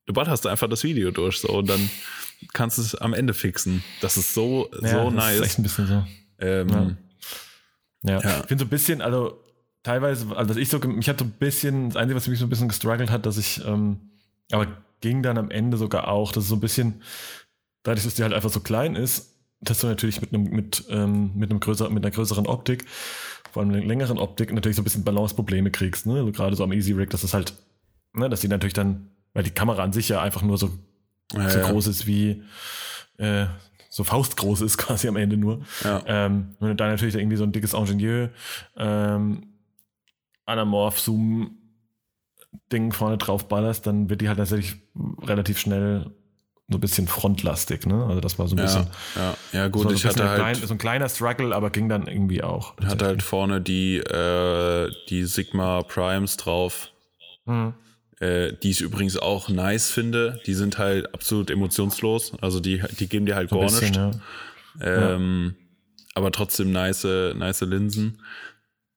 du ballerst einfach das Video durch so und dann kannst du es am Ende fixen. Das ist so, ja, so das nice. Ist echt ein bisschen so. Ähm, ja. ja. Ich bin so ein bisschen, also teilweise, also ich so, ich hatte so ein bisschen, das Einzige, was mich so ein bisschen gestruggelt hat, dass ich, ähm, aber ging dann am Ende sogar auch, dass es so ein bisschen, dadurch, dass die halt einfach so klein ist, dass du natürlich mit einem, mit, ähm, mit einem größeren, mit einer größeren Optik vor allem längeren Optik natürlich so ein bisschen Balanceprobleme kriegst, ne? Also gerade so am Easy Rig, dass es halt, ne, dass die natürlich dann, weil die Kamera an sich ja einfach nur so, ja, so ja. groß ist wie äh, so faustgroß ist quasi am Ende nur. Ja. Ähm, wenn du da natürlich irgendwie so ein dickes Ingenieur ähm, Anamorph Zoom Ding vorne drauf ballerst, dann wird die halt tatsächlich relativ schnell so ein bisschen frontlastig, ne? Also das war so ein ja, bisschen. Ja, ja gut, so ich hatte halt. Klein, so ein kleiner Struggle, aber ging dann irgendwie auch. Hatte halt vorne die, äh, die Sigma Primes drauf. Mhm. Äh, die ich übrigens auch nice finde. Die sind halt absolut emotionslos. Also die, die geben dir halt so gar nichts. Ja. Ähm, ja. Aber trotzdem nice, nice Linsen.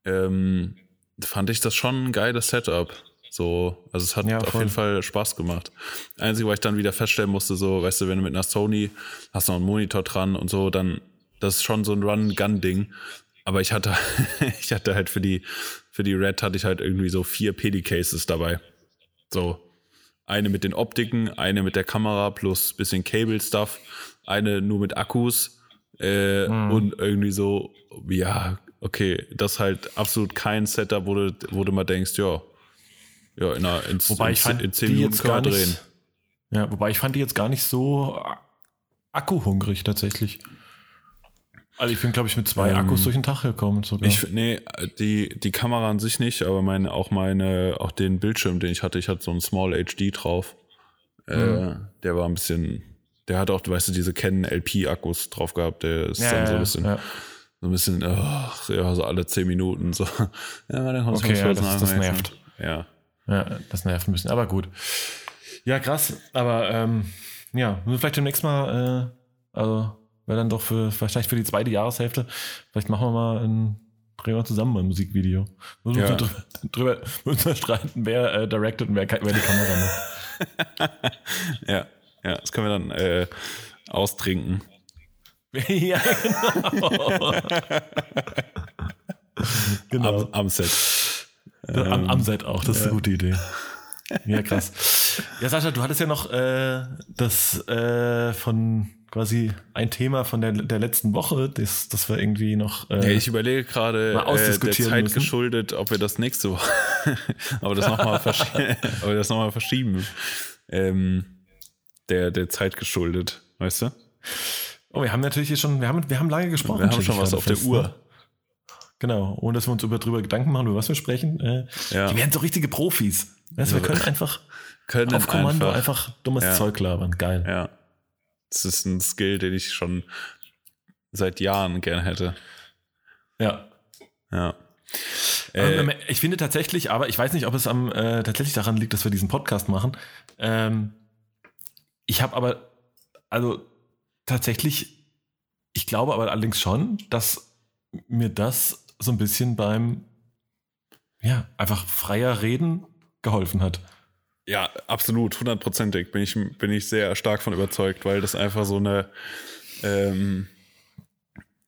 Ähm, fand ich das schon ein geiles Setup. So, also es hat ja, auf jeden Fall Spaß gemacht. Einzige, was ich dann wieder feststellen musste, so, weißt du, wenn du mit einer Sony hast noch einen Monitor dran und so, dann, das ist schon so ein Run-Gun-Ding. Aber ich hatte, ich hatte halt für die, für die Red hatte ich halt irgendwie so vier PD-Cases dabei. So. Eine mit den Optiken, eine mit der Kamera plus bisschen Cable-Stuff, eine nur mit Akkus, äh, mhm. und irgendwie so, ja, okay, das halt absolut kein Setup, wo du, wo du mal denkst, ja, ja, in, einer, in, wobei ich fand in 10 Minuten jetzt gar nicht, drehen. Ja, wobei ich fand die jetzt gar nicht so akkuhungrig tatsächlich. Also ich bin, glaube ich, mit zwei ähm, Akkus durch den Tag gekommen. Sogar. Ich, nee, die, die Kamera an sich nicht, aber meine, auch meine, auch den Bildschirm, den ich hatte, ich hatte so einen Small HD drauf. Äh, mhm. Der war ein bisschen, der hat auch, weißt du, diese Canon LP-Akkus drauf gehabt, der ist ja, dann so ein bisschen, ja. so ein bisschen, oh, ja, so alle zehn Minuten so. Ja, dann kommst okay, ja, das, das nervt. Ja. Ja, das nervt ein bisschen, aber gut. Ja, krass. Aber ähm, ja, vielleicht demnächst mal, äh, also wäre dann doch für, vielleicht für die zweite Jahreshälfte, vielleicht machen wir mal ein, drehen wir zusammen mal ein Musikvideo. Müssen ja. wir drüber, drüber müssen wir streiten, wer äh, directed und wer, wer die Kamera macht. ja, ja, das können wir dann äh, austrinken. ja, genau. genau. Am, am Set. Am, am Set auch, das ist eine gute Idee. Ja, krass. Ja, Sascha, du hattest ja noch äh, das äh, von quasi ein Thema von der, der letzten Woche, das, das wir irgendwie noch. Äh, ja, ich überlege gerade äh, der Zeit müssen. geschuldet, ob wir das nächste Woche, aber das nochmal verschi noch verschieben. Ähm, der, der Zeit geschuldet, weißt du? Oh, wir haben natürlich hier schon, wir haben, wir haben lange gesprochen. Wir haben schon was auf der Uhr. Genau, ohne dass wir uns über, drüber Gedanken machen, über was wir sprechen. Äh, ja. Die werden so richtige Profis. Also wir können einfach können auf Kommando einfach, einfach dummes ja. Zeug labern. Geil. Ja. Das ist ein Skill, den ich schon seit Jahren gern hätte. Ja. Ja. Ähm, äh, ich finde tatsächlich, aber ich weiß nicht, ob es am äh, tatsächlich daran liegt, dass wir diesen Podcast machen. Ähm, ich habe aber, also tatsächlich, ich glaube aber allerdings schon, dass mir das so ein bisschen beim, ja, einfach freier Reden geholfen hat. Ja, absolut, hundertprozentig bin ich, bin ich sehr stark von überzeugt, weil das einfach so eine, ähm,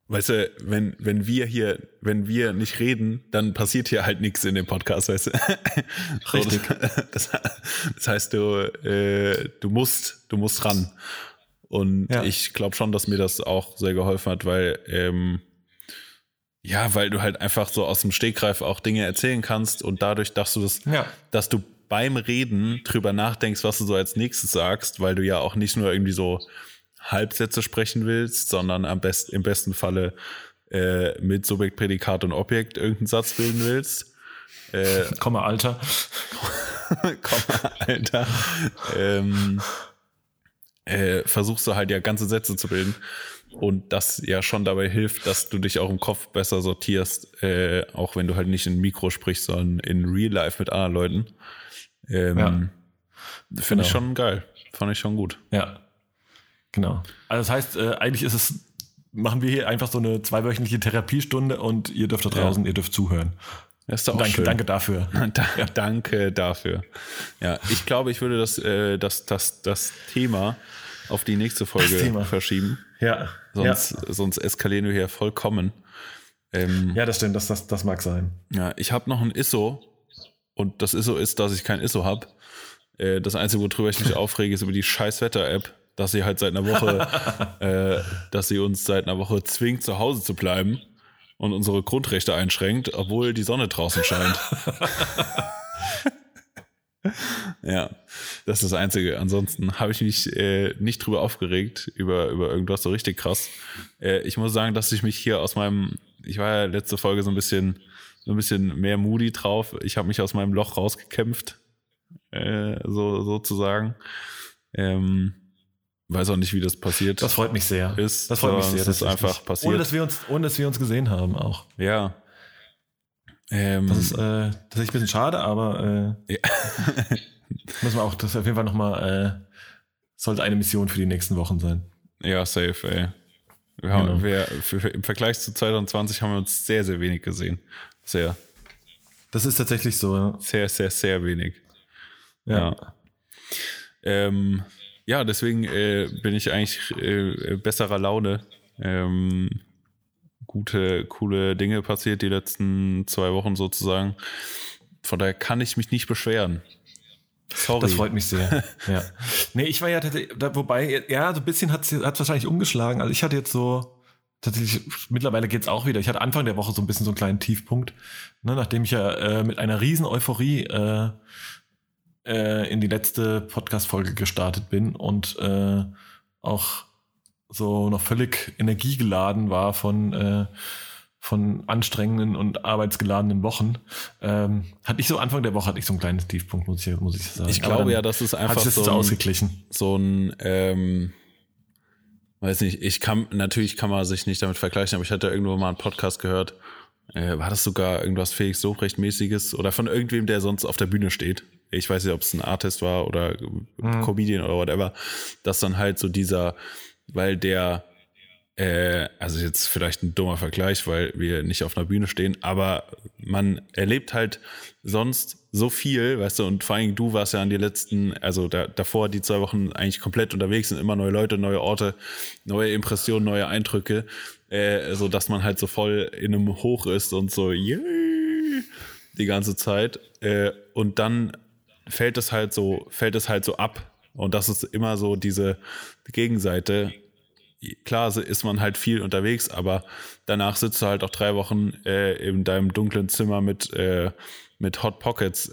weißt du, wenn, wenn wir hier, wenn wir nicht reden, dann passiert hier halt nichts in dem Podcast, weißt du? Richtig. Das, das heißt, du, äh, du musst, du musst ran. Und ja. ich glaube schon, dass mir das auch sehr geholfen hat, weil ähm, ja, weil du halt einfach so aus dem Stegreif auch Dinge erzählen kannst und dadurch, dass du das, ja. dass du beim Reden drüber nachdenkst, was du so als nächstes sagst, weil du ja auch nicht nur irgendwie so Halbsätze sprechen willst, sondern am best, im besten Falle äh, mit Subjekt, Prädikat und Objekt irgendeinen Satz bilden willst. Äh, Komma, Alter. Komma, Alter. Ähm, äh, versuchst du halt ja ganze Sätze zu bilden. Und das ja schon dabei hilft, dass du dich auch im Kopf besser sortierst, äh, auch wenn du halt nicht in Mikro sprichst, sondern in Real Life mit anderen Leuten. Ähm, ja. Finde genau. ich schon geil. Fand ich schon gut. Ja. Genau. Also das heißt, äh, eigentlich ist es, machen wir hier einfach so eine zweiwöchentliche Therapiestunde und ihr dürft da draußen, ja. ihr dürft zuhören. Das ist doch danke, schön. danke dafür. da, ja. Danke dafür. Ja, ich glaube, ich würde das, äh, das, das, das Thema auf die nächste Folge verschieben. Ja. Sonst, ja. sonst eskalieren wir hier vollkommen. Ähm, ja, das stimmt, das, das, das mag sein. Ja, ich habe noch ein ISO und das ISO ist, dass ich kein ISO habe. Äh, das Einzige, worüber ich mich aufrege, ist über die scheiß Wetter-App, dass sie halt seit einer Woche, äh, dass sie uns seit einer Woche zwingt, zu Hause zu bleiben und unsere Grundrechte einschränkt, obwohl die Sonne draußen scheint. ja, das ist das Einzige. Ansonsten habe ich mich äh, nicht drüber aufgeregt, über, über irgendwas so richtig krass. Äh, ich muss sagen, dass ich mich hier aus meinem, ich war ja letzte Folge so ein bisschen, so ein bisschen mehr moody drauf. Ich habe mich aus meinem Loch rausgekämpft, äh, so sozusagen. Ähm, weiß auch nicht, wie das passiert. Das freut mich sehr. Ist, das freut mich sehr. Das ist einfach passiert. Ohne dass wir uns, ohne dass wir uns gesehen haben auch. Ja, ähm, das, ist, äh, ist ein bisschen schade, aber äh, ja. müssen wir auch, das auf jeden Fall nochmal, äh, sollte eine Mission für die nächsten Wochen sein. Ja, safe, ey. Wir haben, genau. wir, für, für, Im Vergleich zu 2020 haben wir uns sehr, sehr wenig gesehen. Sehr. Das ist tatsächlich so, ja. Sehr, sehr, sehr wenig. Ja. Ja, ähm, ja deswegen äh, bin ich eigentlich äh, besserer Laune. Ähm, gute, coole Dinge passiert die letzten zwei Wochen sozusagen. Von daher kann ich mich nicht beschweren. Sorry. Das freut mich sehr. ja. Nee, ich war ja tatsächlich, wobei, ja, so ein bisschen hat es wahrscheinlich umgeschlagen. Also ich hatte jetzt so, tatsächlich, mittlerweile geht's auch wieder. Ich hatte Anfang der Woche so ein bisschen so einen kleinen Tiefpunkt, ne, nachdem ich ja äh, mit einer riesen Euphorie äh, äh, in die letzte Podcast-Folge gestartet bin und äh, auch so noch völlig energiegeladen war von, äh, von anstrengenden und arbeitsgeladenen Wochen, ähm, hatte ich so Anfang der Woche hatte ich so einen kleinen Tiefpunkt, muss ich, muss ich sagen. Ich glaube ja, das ist einfach so, ein, ausgeglichen. so ein, ähm, weiß nicht, ich kann, natürlich kann man sich nicht damit vergleichen, aber ich hatte irgendwo mal einen Podcast gehört, äh, war das sogar irgendwas Felix Sobrecht-mäßiges oder von irgendwem, der sonst auf der Bühne steht. Ich weiß nicht, ob es ein Artist war oder mhm. Comedian oder whatever, dass dann halt so dieser, weil der, äh, also jetzt vielleicht ein dummer Vergleich, weil wir nicht auf einer Bühne stehen, aber man erlebt halt sonst so viel, weißt du, und vor allem du warst ja an die letzten, also da, davor die zwei Wochen eigentlich komplett unterwegs, sind immer neue Leute, neue Orte, neue Impressionen, neue Eindrücke, äh, so dass man halt so voll in einem Hoch ist und so, yeah, die ganze Zeit. Äh, und dann fällt es halt so, fällt es halt so ab und das ist immer so diese Gegenseite. Klar ist man halt viel unterwegs, aber danach sitzt du halt auch drei Wochen äh, in deinem dunklen Zimmer mit, äh, mit Hot Pockets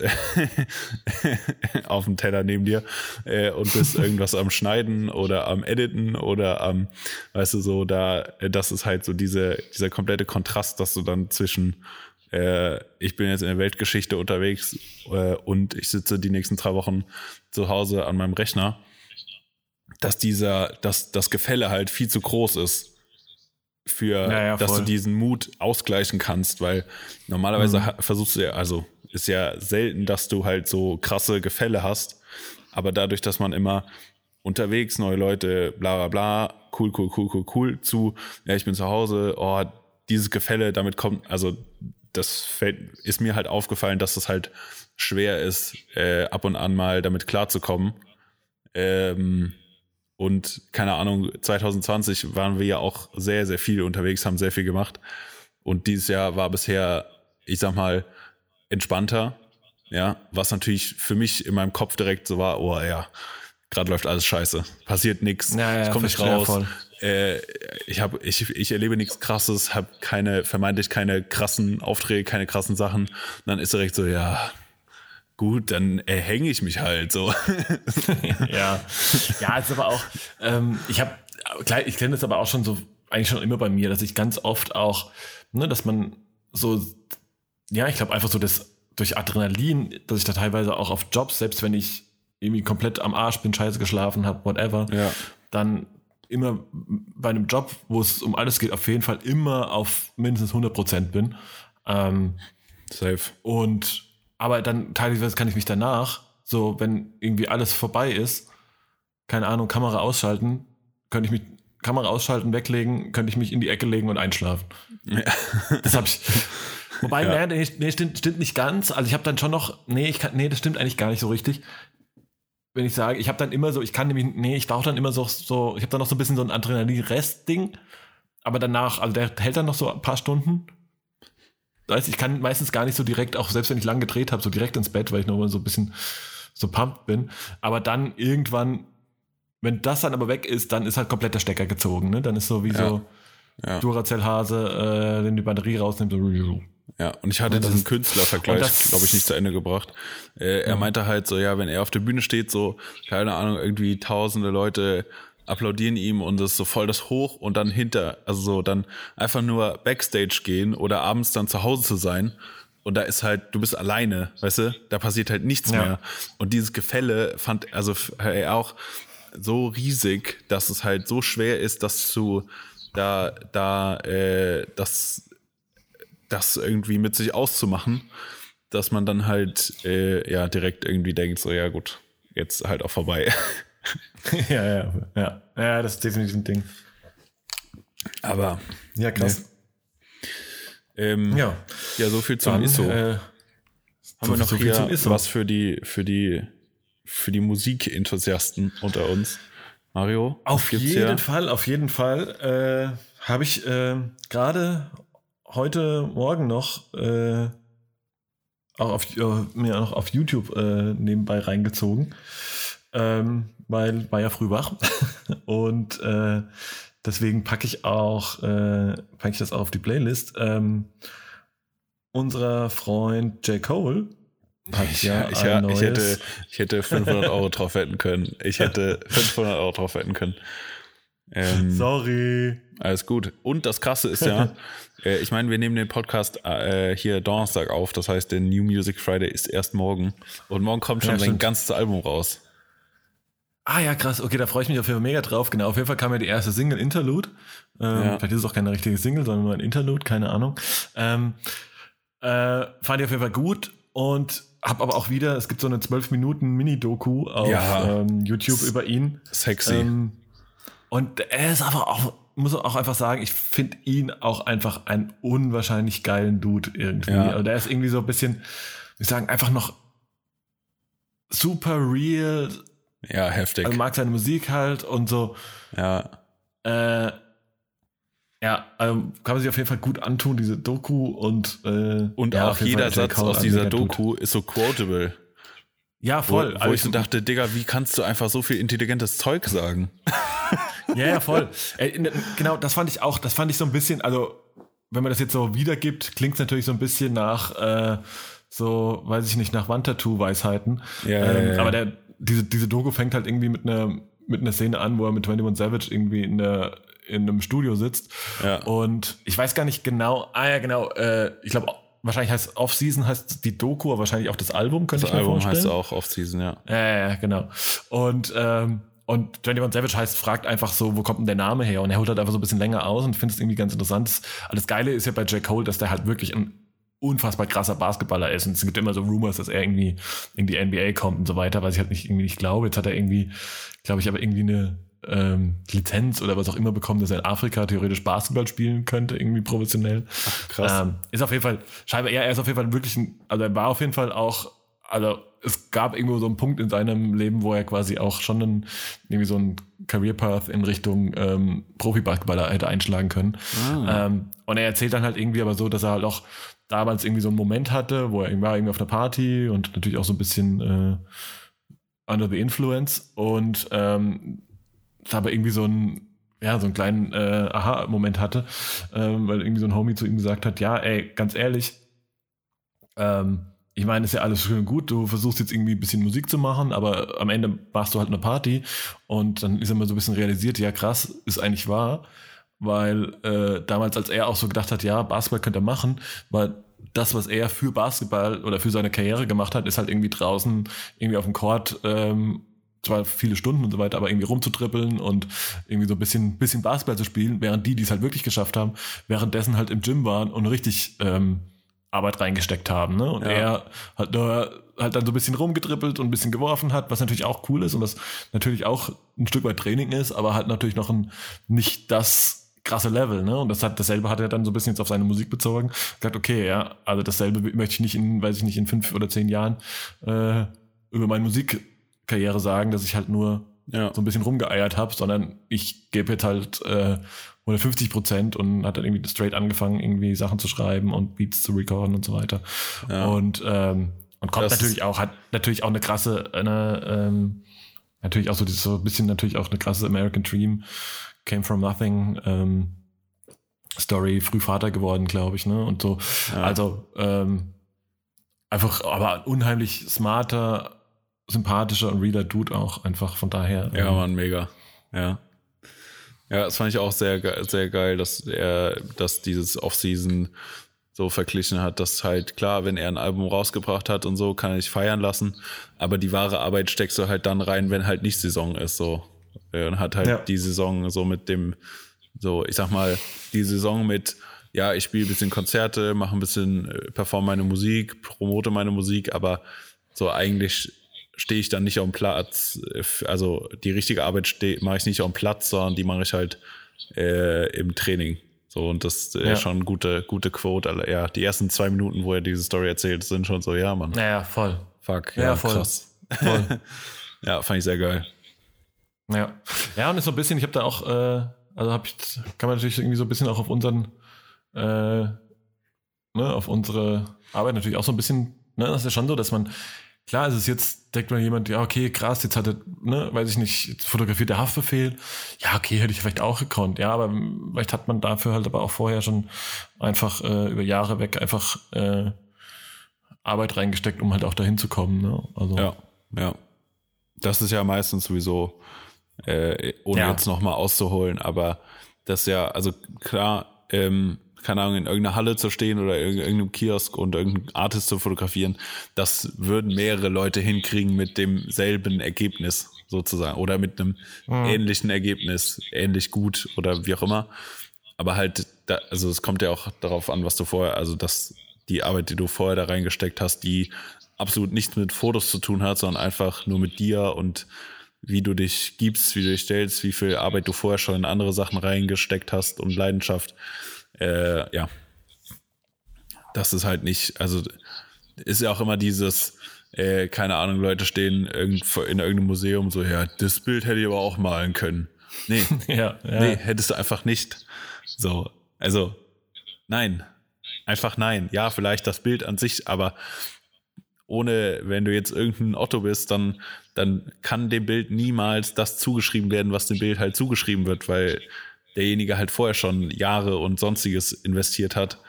auf dem Teller neben dir äh, und bist irgendwas am Schneiden oder am Editen oder am, weißt du, so, da, das ist halt so diese, dieser komplette Kontrast, dass du dann zwischen äh, ich bin jetzt in der Weltgeschichte unterwegs äh, und ich sitze die nächsten drei Wochen zu Hause an meinem Rechner, dass dieser, dass das Gefälle halt viel zu groß ist für, ja, ja, dass du diesen Mut ausgleichen kannst, weil normalerweise mhm. versuchst du ja, also ist ja selten, dass du halt so krasse Gefälle hast, aber dadurch, dass man immer unterwegs, neue Leute, bla bla bla, cool, cool, cool, cool, cool, zu, ja, ich bin zu Hause, oh, dieses Gefälle, damit kommt, also das fällt, ist mir halt aufgefallen, dass es halt schwer ist, äh, ab und an mal damit klarzukommen. Ähm, und keine Ahnung, 2020 waren wir ja auch sehr, sehr viel unterwegs, haben sehr viel gemacht. Und dieses Jahr war bisher, ich sag mal, entspannter. Ja, was natürlich für mich in meinem Kopf direkt so war, oh ja, gerade läuft alles scheiße. Passiert nichts. Ja, ja, ich komme nicht raus äh, ich habe, ich, ich erlebe nichts krasses, habe keine, vermeintlich keine krassen Aufträge, keine krassen Sachen. Und dann ist direkt so, ja, gut, dann erhänge ich mich halt so. ja, ja, ist aber auch, ähm, ich habe, ich kenne das aber auch schon so, eigentlich schon immer bei mir, dass ich ganz oft auch, ne, dass man so, ja, ich glaube einfach so, dass durch Adrenalin, dass ich da teilweise auch auf Jobs, selbst wenn ich irgendwie komplett am Arsch bin, scheiße geschlafen habe, whatever, Ja. dann immer bei einem Job, wo es um alles geht, auf jeden Fall immer auf mindestens 100 Prozent bin. Ähm, Safe. und aber dann teilweise kann ich mich danach, so wenn irgendwie alles vorbei ist, keine Ahnung, Kamera ausschalten, könnte ich mich Kamera ausschalten, weglegen, könnte ich mich in die Ecke legen und einschlafen. Das habe ich. Wobei, Ja. nee, nee, stimmt, stimmt nicht ganz. Also ich habe dann schon noch, nee, ich kann, nee, das stimmt eigentlich gar nicht so richtig. Wenn ich sage, ich habe dann immer so, ich kann nämlich, nee, ich brauche dann immer so, so ich habe dann noch so ein bisschen so ein Adrenalin-Rest-Ding, aber danach, also der hält dann noch so ein paar Stunden. Weißt, ich kann meistens gar nicht so direkt, auch selbst wenn ich lang gedreht habe, so direkt ins Bett, weil ich noch mal so ein bisschen so pumped bin. Aber dann irgendwann, wenn das dann aber weg ist, dann ist halt komplett der Stecker gezogen. Ne? Dann ist so wie Ja. so Ja. Duracell-Hase, äh, den die Batterie rausnimmt. So. Ja, und ich hatte Und diesen Künstlervergleich, glaube ich, nicht zu Ende gebracht. Äh, er meinte halt so, ja, wenn er auf der Bühne steht, so, keine Ahnung, irgendwie tausende Leute applaudieren ihm und das ist so voll das Hoch und dann hinter, also so dann einfach nur Backstage gehen oder abends dann zu Hause zu sein und da ist halt, du bist alleine, weißt du, da passiert halt nichts Ja. mehr. Und dieses Gefälle fand also er auch so riesig, dass es halt so schwer ist, das zu, da, da, äh, das das irgendwie mit sich auszumachen, dass man dann halt äh, ja direkt irgendwie denkt, so ja gut, jetzt halt auch vorbei. ja, ja, ja. Ja, das ist definitiv ein Ding. Aber Ja, krass. ähm, ja. Ja, so viel zum dann, ISO. äh, Haben so- wir noch so viel hier zum ISO. was für die für die für die Musikenthusiasten unter uns? Mario, Auf jeden hier? Fall, auf jeden Fall äh, habe ich äh, gerade heute Morgen noch äh, auch auf, äh, mir auch auf YouTube äh, nebenbei reingezogen, ähm, weil war ja früh wach und äh, deswegen packe ich auch äh, packe ich das auch auf die Playlist. Ähm, unser Freund J. Cole hat ja, ich, ein ja, neues, ich, hätte, ich hätte 500 Euro drauf wetten können. Ich hätte 500 Euro drauf wetten können. Ähm, Sorry. Alles gut. Und das Krasse ist ja, äh, ich meine, wir nehmen den Podcast äh, hier Donnerstag auf. Das heißt, der New Music Friday ist erst morgen. Und morgen kommt schon Ja, sein ganzes Album raus. Ah ja, krass. Okay, da freue ich mich auf jeden Fall mega drauf. Genau, auf jeden Fall kam ja die erste Single Interlude. Ähm, Ja. Vielleicht ist es auch keine richtige Single, sondern nur ein Interlude, keine Ahnung. Ähm, äh, fand ich auf jeden Fall gut und hab aber auch wieder, es gibt so eine 12 Minuten Mini-Doku auf Ja. ähm, YouTube über ihn. Sexy. Ähm, und er ist aber auch, muss auch einfach sagen, ich finde ihn auch einfach einen unwahrscheinlich geilen Dude irgendwie. Ja. Also der ist irgendwie so ein bisschen, ich sagen, einfach noch super real, ja, heftig. also mag seine Musik halt und so. ja. Äh, ja, also kann man sich auf jeden Fall gut antun, diese Doku und äh, Und ja, auch jeder. Satz aus dieser. Doku ist so quotable. Ja, Wo, voll. wo Also ich so dachte, Digga, wie kannst du einfach so viel intelligentes Zeug sagen? Ja, ja, voll. Äh, in- genau, das fand ich auch, das fand ich so ein bisschen, also wenn man das jetzt so wiedergibt, klingt es natürlich so ein bisschen nach äh, so, weiß ich nicht, nach Wandtattoo-Weisheiten. Ja, ja, ähm, ja, ja. Aber der, diese, diese Doku fängt halt irgendwie mit einer mit einer Szene an, wo er mit 21 Savage irgendwie in der in einem Studio sitzt. Ja. Und ich weiß gar nicht genau, ah ja, genau, äh, ich glaube, wahrscheinlich heißt Off-Season heißt die Doku, aber wahrscheinlich auch das Album, könnte Das ich mir Album vorstellen. heißt auch Off-Season. Ja, ja, ja, genau. Und, ähm, und 21 Savage heißt, fragt einfach so, wo kommt denn der Name her? Und er holt halt einfach so ein bisschen länger aus und ich finde es irgendwie ganz interessant. Das, das Geile ist ja bei Jack Cole, dass der halt wirklich ein unfassbar krasser Basketballer ist. Und es gibt immer so Rumors, dass er irgendwie in die NBA kommt und so weiter, was ich halt nicht irgendwie nicht glaube. Jetzt hat er irgendwie, glaube ich, aber irgendwie eine ähm, Lizenz oder was auch immer bekommen, dass er in Afrika theoretisch Basketball spielen könnte, irgendwie professionell. krass. Ähm, ist auf jeden Fall, scheinbar, ja, er ist auf jeden Fall wirklich ein, also er war auf jeden Fall auch, also es gab irgendwo so einen Punkt in seinem Leben, wo er quasi auch schon einen, irgendwie so einen Career Path in Richtung ähm, Profi-Basketballer hätte einschlagen können. Ähm, und er erzählt dann halt irgendwie aber so, dass er halt auch damals irgendwie so einen Moment hatte, wo er irgendwie war irgendwie auf einer Party und natürlich auch so ein bisschen äh, under the influence und ähm, da aber irgendwie so ein ja, so einen kleinen äh, Aha-Moment hatte, ähm, weil irgendwie so ein Homie zu ihm gesagt hat, ja, ey, ganz ehrlich, ähm, ich meine, ist ja alles schön und gut, du versuchst jetzt irgendwie ein bisschen Musik zu machen, aber am Ende machst du halt eine Party und dann ist immer so ein bisschen realisiert, ja krass, ist eigentlich wahr, weil äh, damals, als er auch so gedacht hat, ja, Basketball könnte er machen, weil das, was er für Basketball oder für seine Karriere gemacht hat, ist halt irgendwie draußen, irgendwie auf dem Court, ähm, zwar viele Stunden und so weiter, aber irgendwie rumzutrippeln und irgendwie so ein bisschen, bisschen Basketball zu spielen, während die, die es halt wirklich geschafft haben, währenddessen halt im Gym waren und richtig ähm, Arbeit reingesteckt haben. Ne? Und ja. er hat halt dann so ein bisschen rumgetrippelt und ein bisschen geworfen hat, was natürlich auch cool ist und was natürlich auch ein Stück weit Training ist, aber halt natürlich noch ein, nicht das krasse Level, ne? Und das hat dasselbe hat er dann so ein bisschen jetzt auf seine Musik bezogen. Gesagt, okay, ja, also dasselbe möchte ich nicht in, weiß ich nicht, in fünf oder zehn Jahren äh, über meine Musikkarriere sagen, dass ich halt nur ja. so ein bisschen rumgeeiert habe, sondern ich gebe jetzt halt äh, 150 Prozent und hat dann irgendwie straight angefangen, irgendwie Sachen zu schreiben und Beats zu recorden und so weiter. Ja. Und, ähm, und kommt das natürlich auch, hat natürlich auch eine krasse, eine, ähm, natürlich auch so, so ein bisschen natürlich auch eine krasse American Dream, came from nothing, ähm, Story, früh Vater geworden, glaube ich, ne? Und so. Ja. Also, ähm, einfach, aber unheimlich smarter, sympathischer und reader Dude auch einfach von daher. Ja, ähm, man, mega. Ja. Ja, das fand ich auch sehr, sehr geil, dass er, dass dieses Off-Season so verglichen hat, dass halt klar, wenn er ein Album rausgebracht hat und so, kann er sich feiern lassen, aber die wahre Arbeit steckst du halt dann rein, wenn halt nicht Saison ist, so. Und hat halt ja. die Saison so mit dem, so, ich sag mal, die Saison mit, ja, ich spiele ein bisschen Konzerte, mache ein bisschen, äh, performe meine Musik, promote meine Musik, aber so eigentlich stehe ich dann nicht auf dem Platz. Also die richtige Arbeit mache ich nicht auf dem Platz, sondern die mache ich halt äh, im Training. So, und das ist ja. schon gute, gute Quote. Ja, die ersten zwei Minuten, wo er diese Story erzählt, sind schon so, ja, Mann. Naja, voll. Fuck, ja, ja voll. krass. Voll. ja, fand ich sehr geil. Ja. Ja, und ist so ein bisschen, ich habe da auch, äh, also habe ich, kann man natürlich irgendwie so ein bisschen auch auf unseren, äh, ne, auf unsere Arbeit natürlich auch so ein bisschen, ne, das ist ja schon so, dass man, Klar, es ist jetzt, denkt man jemand, ja, okay, krass, jetzt hat er, ne, weiß ich nicht, jetzt fotografiert der Haftbefehl. Ja, okay, hätte ich vielleicht auch gekonnt. Ja, aber vielleicht hat man dafür halt aber auch vorher schon einfach äh, über Jahre weg einfach äh, Arbeit reingesteckt, um halt auch dahin zu kommen. Ne? Also. Ja, ja. Das ist ja meistens sowieso, äh, ohne ja. jetzt nochmal auszuholen, aber das ja, also klar, ähm, keine Ahnung, in irgendeiner Halle zu stehen oder in irgendeinem Kiosk und irgendeinen Artist zu fotografieren, das würden mehrere Leute hinkriegen mit demselben Ergebnis sozusagen oder mit einem mhm. ähnlichen Ergebnis, ähnlich gut oder wie auch immer. Aber halt, da, also es kommt ja auch darauf an, was du vorher, also dass die Arbeit, die du vorher da reingesteckt hast, die absolut nichts mit Fotos zu tun hat, sondern einfach nur mit dir und wie du dich gibst, wie du dich stellst, wie viel Arbeit du vorher schon in andere Sachen reingesteckt hast und Leidenschaft äh, ja, das ist halt nicht, also ist ja auch immer dieses, äh, keine Ahnung, Leute stehen in irgendeinem Museum so, ja, das Bild hätte ich aber auch malen können. Nee, ja, ja. nee, hättest du einfach nicht. So, also, nein, einfach nein. Ja, vielleicht das Bild an sich, aber ohne, wenn du jetzt irgendein Otto bist, dann, dann kann dem Bild niemals das zugeschrieben werden, was dem Bild halt zugeschrieben wird, weil derjenige halt vorher schon Jahre und sonstiges investiert hat,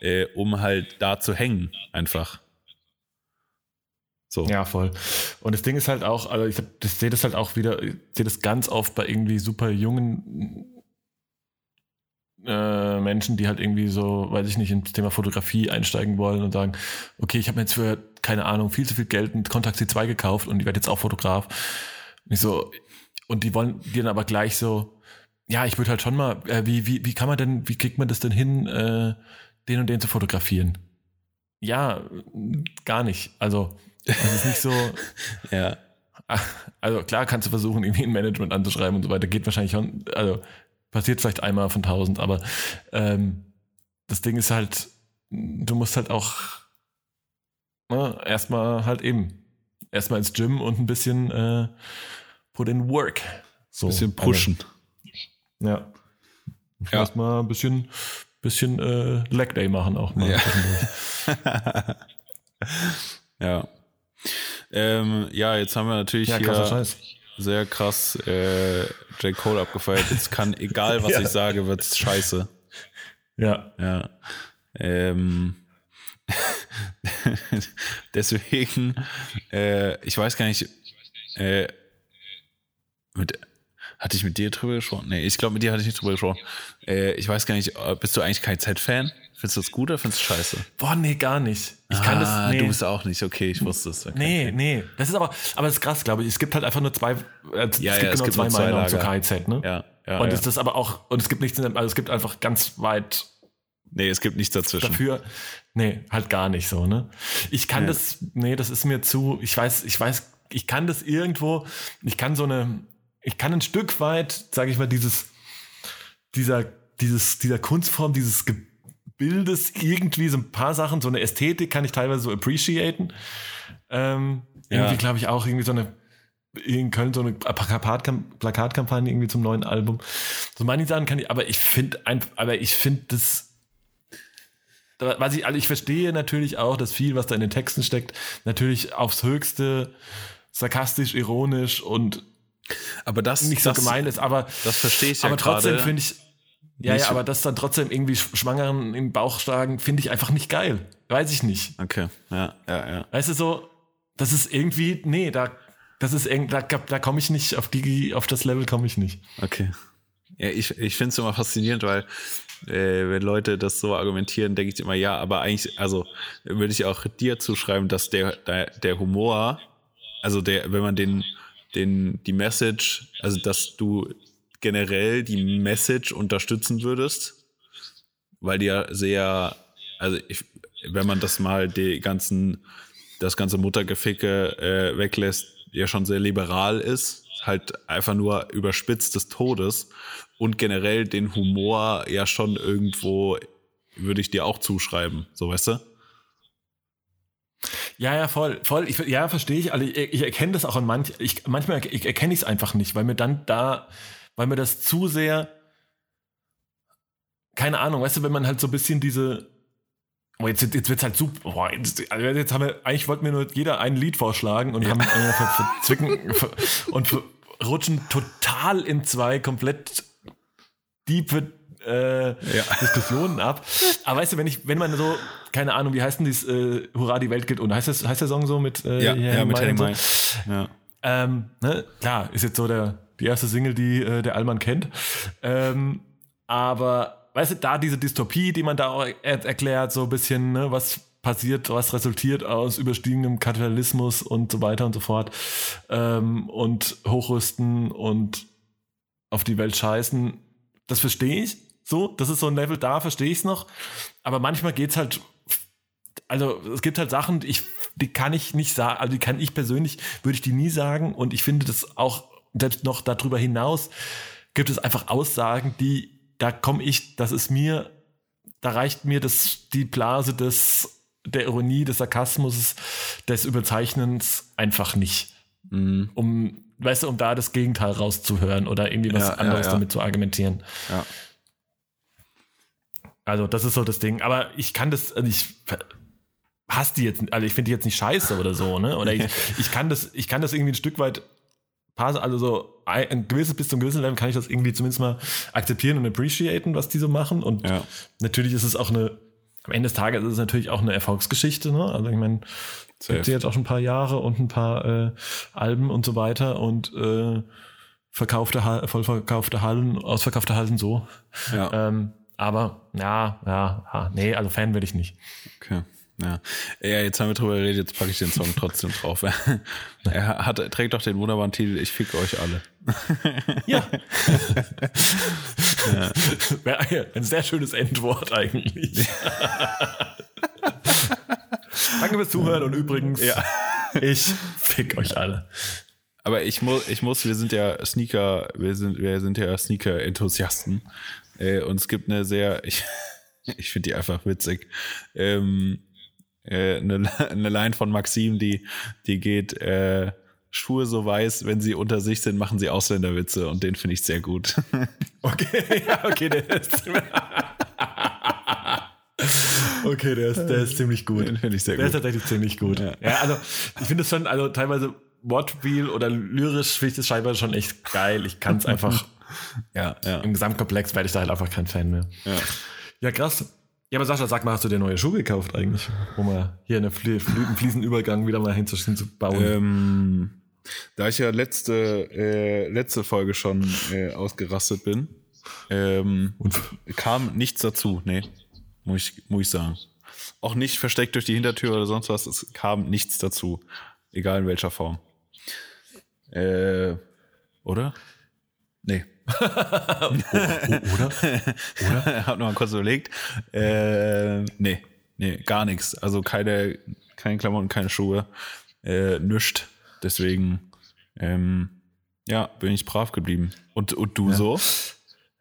äh, um halt da zu hängen, einfach. So. Ja, voll. Und das Ding ist halt auch, also ich, ich sehe das halt auch wieder, ich sehe das ganz oft bei irgendwie super jungen äh, Menschen, die halt irgendwie so, weiß ich nicht, ins Thema Fotografie einsteigen wollen und sagen, okay, ich habe mir jetzt für, keine Ahnung, viel zu viel Geld ein Kontakt C2 gekauft und ich werde jetzt auch Fotograf. Und ich so, und die wollen dir dann aber gleich so, ja, ich würde halt schon mal, äh, wie, wie, wie kann man denn, wie kriegt man das denn hin, äh, den und den zu fotografieren? Ja, gar nicht. Also, das ist nicht so. ja. Also klar kannst du versuchen, irgendwie ein Management anzuschreiben und so weiter. Geht wahrscheinlich schon, also passiert vielleicht einmal von tausend, aber ähm, das Ding ist halt, du musst halt auch ne, erstmal halt eben erstmal ins Gym und ein bisschen äh, put in work. So, ein bisschen pushen. Also, ja. ja. Erstmal ein bisschen, bisschen äh, Leg Day machen auch mal. Ja. ja. Ähm, ja, jetzt haben wir natürlich ja, hier sehr krass äh, J. Cole abgefeiert. Jetzt kann, egal was ja. ich sage, wird's scheiße. Ja. Ja. Ähm, Deswegen, äh, ich weiß gar nicht, äh, mit, hatte ich mit dir drüber gesprochen? Nee, ich glaube, mit dir hatte ich nicht drüber gesprochen. Äh, ich weiß gar nicht, äh, bist du eigentlich kein Z-Fan? Findest du das gut oder findest du scheiße? Boah, nee, gar nicht. Ich ah, kann das, nee. du bist auch nicht, okay, ich wusste es. Okay. Nee, nee. Das ist aber, aber das ist krass, glaube ich. Es gibt halt einfach nur zwei, äh, es Ja, gibt ja, es genau gibt zwei zwei Meinungen zu. KIZ, ne? Ja, ja, und ja. es ist aber auch, und es gibt nichts, also es gibt einfach ganz weit Nee, es gibt nichts dazwischen. dafür. Nee, halt gar nicht so, ne? Ich kann Ja. das, nee, das ist mir zu, ich weiß, ich weiß, ich kann das irgendwo, ich kann so eine, ich kann ein Stück weit, sage ich mal, dieses, dieser, dieses, dieser Kunstform, dieses Gebildes irgendwie so ein paar Sachen, so eine Ästhetik kann ich teilweise so appreciaten. Ähm, Ja. Irgendwie glaube ich auch irgendwie so eine in Köln so eine Plakatkam- Plakatkampagne irgendwie zum neuen Album. So manche Sachen kann ich, aber ich finde einfach, aber ich finde das da- was ich, also ich verstehe natürlich auch, dass viel, was da in den Texten steckt, natürlich aufs Höchste sarkastisch, ironisch und Aber das, nicht so das, gemein ist, aber, das verstehe ich ja aber trotzdem finde ich, ja, ja, aber das dann trotzdem irgendwie Sch- Schwangeren im Bauch schlagen, finde ich einfach nicht geil. Weiß ich nicht. Okay, ja, ja, ja. Weißt du, so, das ist irgendwie, nee, da, das ist irgend, da, da komme ich nicht, auf die, auf das Level komme ich nicht. Okay. Ja, ich, ich finde es immer faszinierend, weil äh, wenn Leute das so argumentieren, denke ich immer, ja, aber eigentlich, also würde ich auch dir zuschreiben, dass der, der, der Humor, also der, wenn man den, den, die Message, also dass du generell die Message unterstützen würdest, weil die ja sehr, also ich, wenn man das mal die ganzen, das ganze Muttergeficke äh, weglässt, ja schon sehr liberal ist, halt einfach nur überspitzt des Todes und generell den Humor ja schon irgendwo würde ich dir auch zuschreiben, so weißt du? Ja, ja, voll, voll. Ich, ja, verstehe ich. Also ich, ich erkenne das auch an manch, ich, manchmal ich erkenne ich es einfach nicht, weil mir dann da, weil mir das zu sehr, keine Ahnung, weißt du, wenn man halt so ein bisschen diese, oh, jetzt, jetzt wird's halt super, boah, jetzt, also jetzt haben wir, eigentlich wollten wir nur jeder ein Lied vorschlagen und haben äh, ver, verzwicken ver, und ver, rutschen total in zwei komplett diepe äh, Diskussionen ab. Aber weißt du, wenn ich, wenn man so, keine Ahnung, wie heißt denn dieses äh, Hurra, die Welt geht unter? Heißt, das, heißt der Song so mit äh, Ja, hier ja, mit so? May. Ja. Ähm, ne? Klar, ist jetzt so der, die erste Single, die äh, der Allmann kennt. Ähm, aber, weißt du, da diese Dystopie, die man da auch er erklärt, so ein bisschen, ne, was passiert, was resultiert aus überstiegendem Kapitalismus und so weiter und so fort. Ähm, und Hochrüsten und auf die Welt scheißen, das verstehe ich. So, das ist so ein Level, da verstehe ich es noch. Aber manchmal geht's halt also es gibt halt Sachen, ich, die kann ich nicht sagen, also die kann ich persönlich, würde ich die nie sagen. Und ich finde das auch, selbst noch darüber hinaus, gibt es einfach Aussagen, die, da komme ich, das ist mir, da reicht mir das, die Blase des, der Ironie, des Sarkasmus, des Überzeichnens einfach nicht. Mhm. Um, weißt du, um da das Gegenteil rauszuhören oder irgendwie was Ja, ja, anderes ja. damit zu argumentieren. Ja. Also, das ist so das Ding. Aber ich kann das, also ich hasse die jetzt, also ich finde die jetzt nicht scheiße oder so, ne? Oder ich, ich kann das, ich kann das irgendwie ein Stück weit passen, also so ein, gewisses, bis zum gewissen Level kann ich das irgendwie zumindest mal akzeptieren und appreciaten, was die so machen. Und Ja. natürlich ist es auch eine, am Ende des Tages ist es natürlich auch eine Erfolgsgeschichte, ne? Also ich meine, es gibt Safe. jetzt auch schon ein paar Jahre und ein paar äh, Alben und so weiter und äh, verkaufte, vollverkaufte Hallen, ausverkaufte Hallen so. Ja. Ähm, aber ja, ja, ja, nee, also Fan will ich nicht. Okay. Ja. ja, jetzt haben wir drüber geredet, jetzt packe ich den Song trotzdem drauf. er hat, trägt doch den wunderbaren Titel Ich fick euch alle. Ja. Wäre ein sehr schönes Endwort eigentlich. Danke fürs Zuhören und übrigens, Ja. ich fick euch alle. Aber ich muss, ich muss, wir sind ja Sneaker, wir sind, wir sind ja Sneaker-Enthusiasten. Äh, und es gibt eine sehr, ich, ich finde die einfach witzig. Ähm, äh, eine, eine Line von Maxim, die, die geht, äh, Schuhe so weiß, wenn sie unter sich sind, machen sie Ausländerwitze und den finde ich sehr gut. Okay, ja, okay, der ist. okay, der ist, der ist ziemlich gut. Den finde ich sehr Der ist gut. tatsächlich ziemlich gut. Ja. Ja, also ich finde es schon, also teilweise Wortspiel oder lyrisch finde ich das scheinbar schon echt geil. Ich kann es einfach, Ja, ja. im Gesamtkomplex werde ich da halt einfach kein Fan mehr. ja. Ja, krass. Ja, aber Sascha, sag mal, hast du dir neue Schuhe gekauft eigentlich? Um mal hier einen Fliesenübergang wieder mal hinzubauen. Ähm, da ich ja letzte, äh, letzte Folge schon äh, ausgerastet bin, ähm, kam nichts dazu, nee, muss ich, muss ich sagen. Auch nicht versteckt durch die Hintertür oder sonst was, es kam nichts dazu. Egal in welcher Form. Äh, oder? Nee. oder? Oder? Hab noch mal kurz überlegt. Äh, nee, nee, gar nichts. Also keine, keine Klamotten, keine Schuhe, äh, nischt. Deswegen, ähm, ja, bin ich brav geblieben. Und, und du so?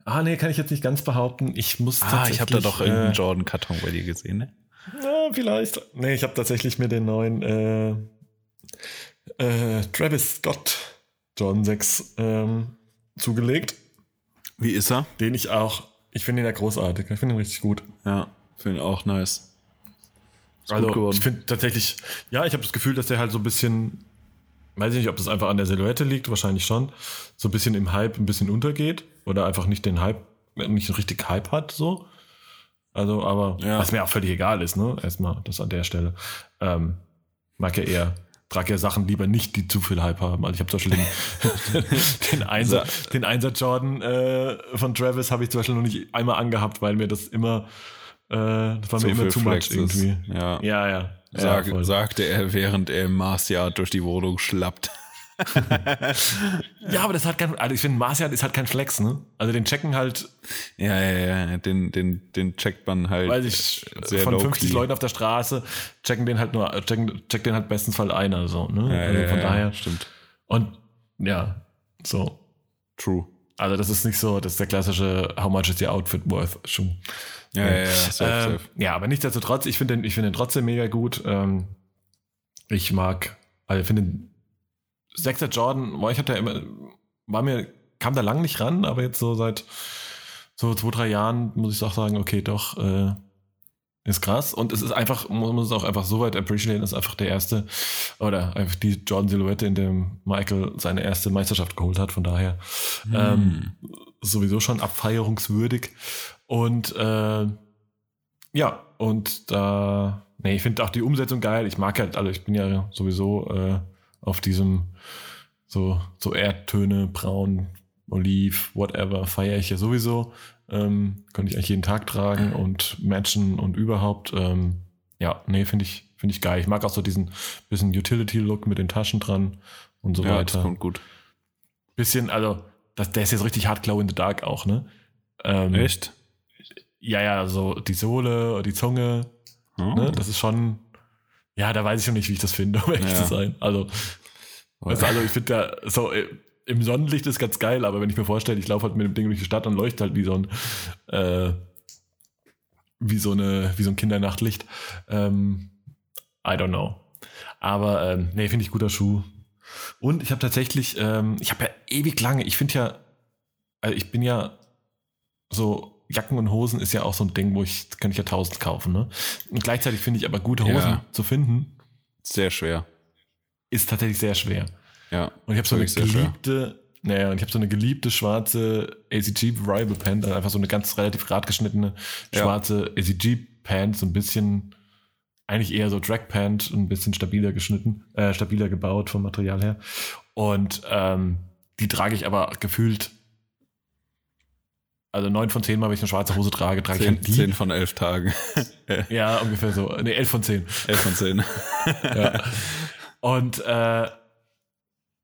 Ah, nee, kann ich jetzt nicht ganz behaupten. Ich muss Ah, ich habe da doch irgendeinen äh, Jordan-Karton bei dir gesehen, ne? Ja, vielleicht. Nee, ich habe tatsächlich mir den neuen äh, äh, Travis Scott John 6 ähm, zugelegt, Wie ist er? den ich auch, ich finde ihn ja großartig, ich finde ihn richtig gut. Ja, finde ich auch nice. Ist Also ich finde tatsächlich, ja, ich habe das Gefühl, dass der halt so ein bisschen, weiß ich nicht, ob das einfach an der Silhouette liegt, wahrscheinlich schon, so ein bisschen im Hype ein bisschen untergeht oder einfach nicht den Hype, nicht richtig Hype hat, so. Also, aber Ja. was mir auch völlig egal ist, ne? Erstmal das an der Stelle. Ähm, mag ja eher, trage ja Sachen lieber nicht, die zu viel Hype haben. Also ich habe zum Beispiel den, den, Einser, den Einser Jordan äh, von Travis habe ich zum Beispiel noch nicht einmal angehabt, weil mir das immer, äh, das war Zu mir immer zu much irgendwie. Ja. Ja, ja. Sag, ja, sagte er, während er im Marsyard durch die Wohnung schlappt. ja, aber das hat kein, also ich finde, Marcian ist halt kein Flex, ne? Also den checken halt, Ja, ja, ja, den, den, den checkt man halt weiß ich, sehr von low 50 key. Leuten auf der Straße, checken den halt nur, checken, checkt den halt bestens Fall einer, so, ne? Ja, also ja, von ja, daher. stimmt. Und ja, so. True. Also das ist nicht so, das ist der klassische How much is your outfit worth Schuh. Ja, ja, ja, safe, ähm, safe. ja, aber nichtsdestotrotz, ich finde den, ich finde den trotzdem mega gut. Ähm, ich mag, also ich finde den Sechser Jordan, boah, ich hatte ja immer, war mir, kam da lang nicht ran, aber jetzt so seit so zwei, drei Jahren muss ich auch sagen, okay, doch, äh, ist krass. Und es ist einfach, man muss es auch einfach so weit appreciaten, ist einfach der erste, oder einfach die Jordan-Silhouette, in dem Michael seine erste Meisterschaft geholt hat. Von daher ähm, sowieso schon abfeierungswürdig. Und äh, ja, und da, nee, ich finde auch die Umsetzung geil. Ich mag halt, also ich bin ja sowieso äh, auf diesem so, so Erdtöne, braun, oliv, whatever, feiere ich ja sowieso. Ähm, könnte ich eigentlich jeden Tag tragen und matchen und überhaupt. Ähm, ja, nee, finde ich, finde ich geil. Ich mag auch so diesen bisschen Utility-Look mit den Taschen dran und so Ja, das weiter. kommt gut. Bisschen, also, das, der ist jetzt richtig hart glow in the dark auch, ne? Ähm, Echt? Ja, ja, so die Sohle, die Zunge, Oh. ne? Das ist schon, ja, da weiß ich schon nicht, wie ich das finde, um ehrlich Ja. zu sein. Also, weißt du, also ich finde da so äh, im Sonnenlicht ist ganz geil, aber wenn ich mir vorstelle, ich laufe halt mit dem Ding durch die Stadt und leuchte halt wie so ein äh, wie so eine wie so ein Kindernachtlicht. Ähm, I don't know. Aber ähm, nee, finde ich guter Schuh. Und ich habe tatsächlich, ähm, ich habe ja ewig lange, ich finde ja, also ich bin ja so Jacken und Hosen ist ja auch so ein Ding, wo ich kann ich ja tausend kaufen, ne? Und gleichzeitig finde ich aber gute Hosen Ja. zu finden Sehr schwer. ist tatsächlich sehr schwer. Ja. Und ich habe so eine geliebte, naja, und ich habe so eine geliebte schwarze ACG Variable Pant, also einfach so eine ganz relativ gerade geschnittene Ja. schwarze ACG Pant, so ein bisschen eigentlich eher so Drag Pant, ein bisschen stabiler geschnitten, äh, stabiler gebaut vom Material her. Und ähm, die trage ich aber gefühlt, also neun von zehn Mal, wenn ich eine schwarze Hose trage, trage ich Zehn, halt die. zehn von elf Tagen. Ja, ungefähr so. Nee, elf von zehn. elf von zehn. Ja. Und, äh,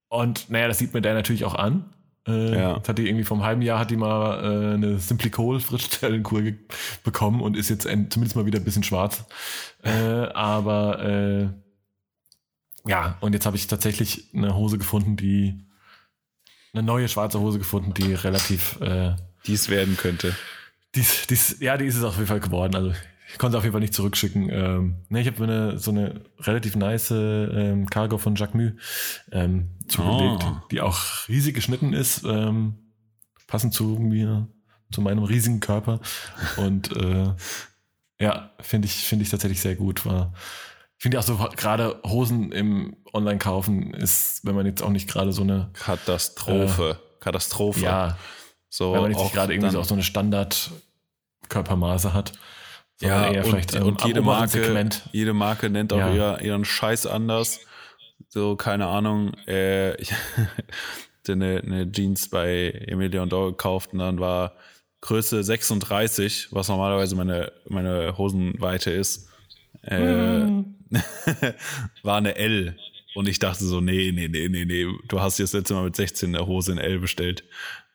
und naja, das sieht mir der natürlich auch an. Äh, Ja. Jetzt hat die irgendwie vom halben Jahr hat die mal äh, eine Simplicol Frischzellenkur bekommen und ist jetzt en- zumindest mal wieder ein bisschen schwarz. Äh, aber äh, ja, und jetzt habe ich tatsächlich eine Hose gefunden, die eine neue schwarze Hose gefunden, die relativ äh, Dies werden könnte. dies, dies, ja, die ist es auf jeden Fall geworden. Also ich konnte sie auf jeden Fall nicht zurückschicken. Ähm, ne, ich habe mir eine, so eine relativ nice ähm, Cargo von Jacques Mu ähm, zugelegt, Oh. die auch riesig geschnitten ist, ähm, passend zu mir, zu meinem riesigen Körper. Und äh, ja, finde ich, finde ich tatsächlich sehr gut. War, ich finde auch so gerade Hosen im Online-Kaufen ist, wenn man jetzt auch nicht gerade so eine, Katastrophe. Katastrophe. ja, so wenn man jetzt nicht gerade irgendwie so auch so eine Standard-Körpermaße hat. Ja, eher und, vielleicht und jede, Marke, Segment. jede Marke nennt auch Ja. ihre, ihren Scheiß anders. So, keine Ahnung. Äh, ich hatte eine, eine Jeans bei Emilion Dog gekauft und dann war Größe 36, was normalerweise meine, meine Hosenweite ist, äh, war eine L. Und ich dachte so, nee, nee, nee, nee, nee, du hast das letzte Mal mit 16 eine Hose in L bestellt.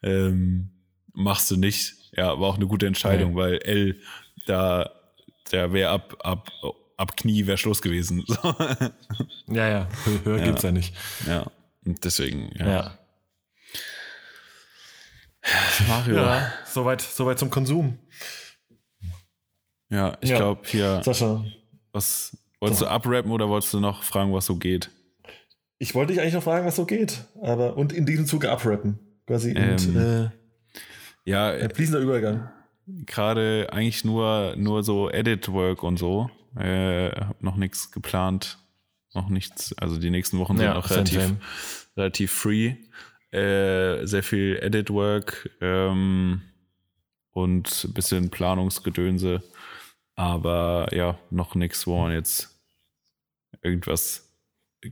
Ähm, machst du nicht. Ja, war auch eine gute Entscheidung, Nee. weil L, da, da wäre ab, ab, ab Knie wäre Schluss gewesen. Ja, ja, hö- höher geht's ja nicht. ja, und deswegen, ja. Ja. Mario. Ja, Ja, soweit, soweit zum Konsum. ich Ja. glaube hier, Sascha, was, wolltest du abrappen oder wolltest du noch fragen, was so geht? ich wollte dich eigentlich noch fragen, was so geht, aber und in diesem Zuge abrappen. Quasi Ähm, und, äh, Ja, ein fließender Übergang. gerade eigentlich nur, nur so Edit-Work und so. Äh, hab noch nichts geplant. Noch nichts, also die nächsten Wochen sind Ja, noch same, relativ, same. relativ free. Äh, sehr viel Edit-Work ähm, und ein bisschen Planungsgedönse. Aber ja, noch nichts, wo man jetzt irgendwas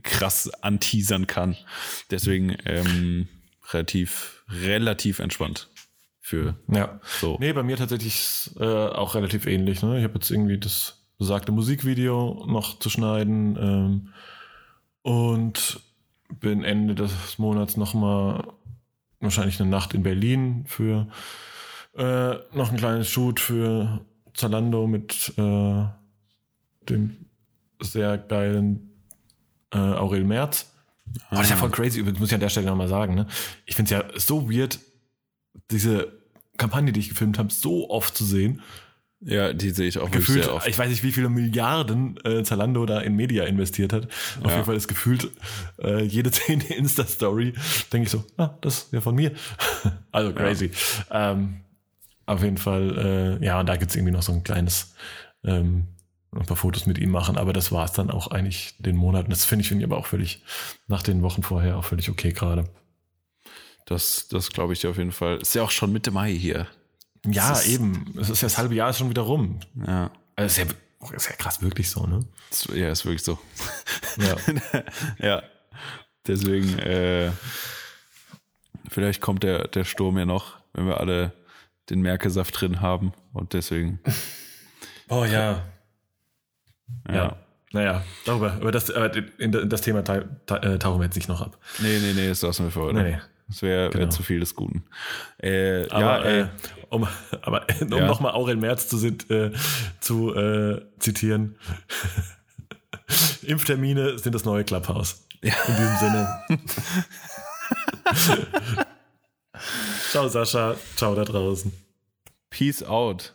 krass anteasern kann. Deswegen ähm, relativ, relativ entspannt für Ja. so. Nee, bei mir tatsächlich äh, auch relativ ähnlich. Ne? Ich habe jetzt irgendwie das besagte Musikvideo noch zu schneiden ähm, und bin Ende des Monats nochmal wahrscheinlich eine Nacht in Berlin für äh, noch ein kleines Shoot für Zalando mit äh, dem sehr geilen äh, Aurel Merz. Oh, das ist ja voll crazy, muss ich an der Stelle nochmal sagen. Ne? Ich finde es ja so weird, diese Kampagne, die ich gefilmt habe, so oft zu sehen. Ja, die sehe ich auch Gefühlt, sehr oft. ich weiß nicht, wie viele Milliarden äh, Zalando da in Media investiert hat. Auf Ja. jeden Fall ist gefühlt äh, jede zehnte Insta-Story, denke ich so, ah, das ist ja von mir. also crazy. Ähm, auf jeden Fall, äh, ja, und da gibt's irgendwie noch so ein kleines, ähm, ein paar Fotos mit ihm machen, aber das war's dann auch eigentlich den Monaten. Das finde ich, finde ich aber auch völlig, nach den Wochen vorher auch völlig okay gerade. Das, das glaube ich dir auf jeden Fall. Ist ja auch schon Mitte Mai hier. Ja, ist- eben. Es ist ja das halbe Jahr schon wieder rum. Ja, Also ist ja, ist ja krass wirklich so, ne? das, ja ist wirklich so. Ja. ja, deswegen, äh, vielleicht kommt der, der Sturm ja noch, wenn wir alle den Merkesaft drin haben. Und deswegen, Oh ja. Ja. Ja. Naja, darüber, über das, äh, in das Thema ta ta äh, tauchen wir jetzt nicht noch ab. Nee, nee, nee, das lassen wir heute. Nee, nee. Das wäre wär Genau. zu viel des Guten. Äh, Aber, ja, ey, äh, um, aber um Ja. nochmal Aurel Merz zu, äh, zu äh, zitieren. Impftermine sind das neue Clubhouse. Ja. In diesem Sinne. ciao Sascha, ciao da draußen. Peace out.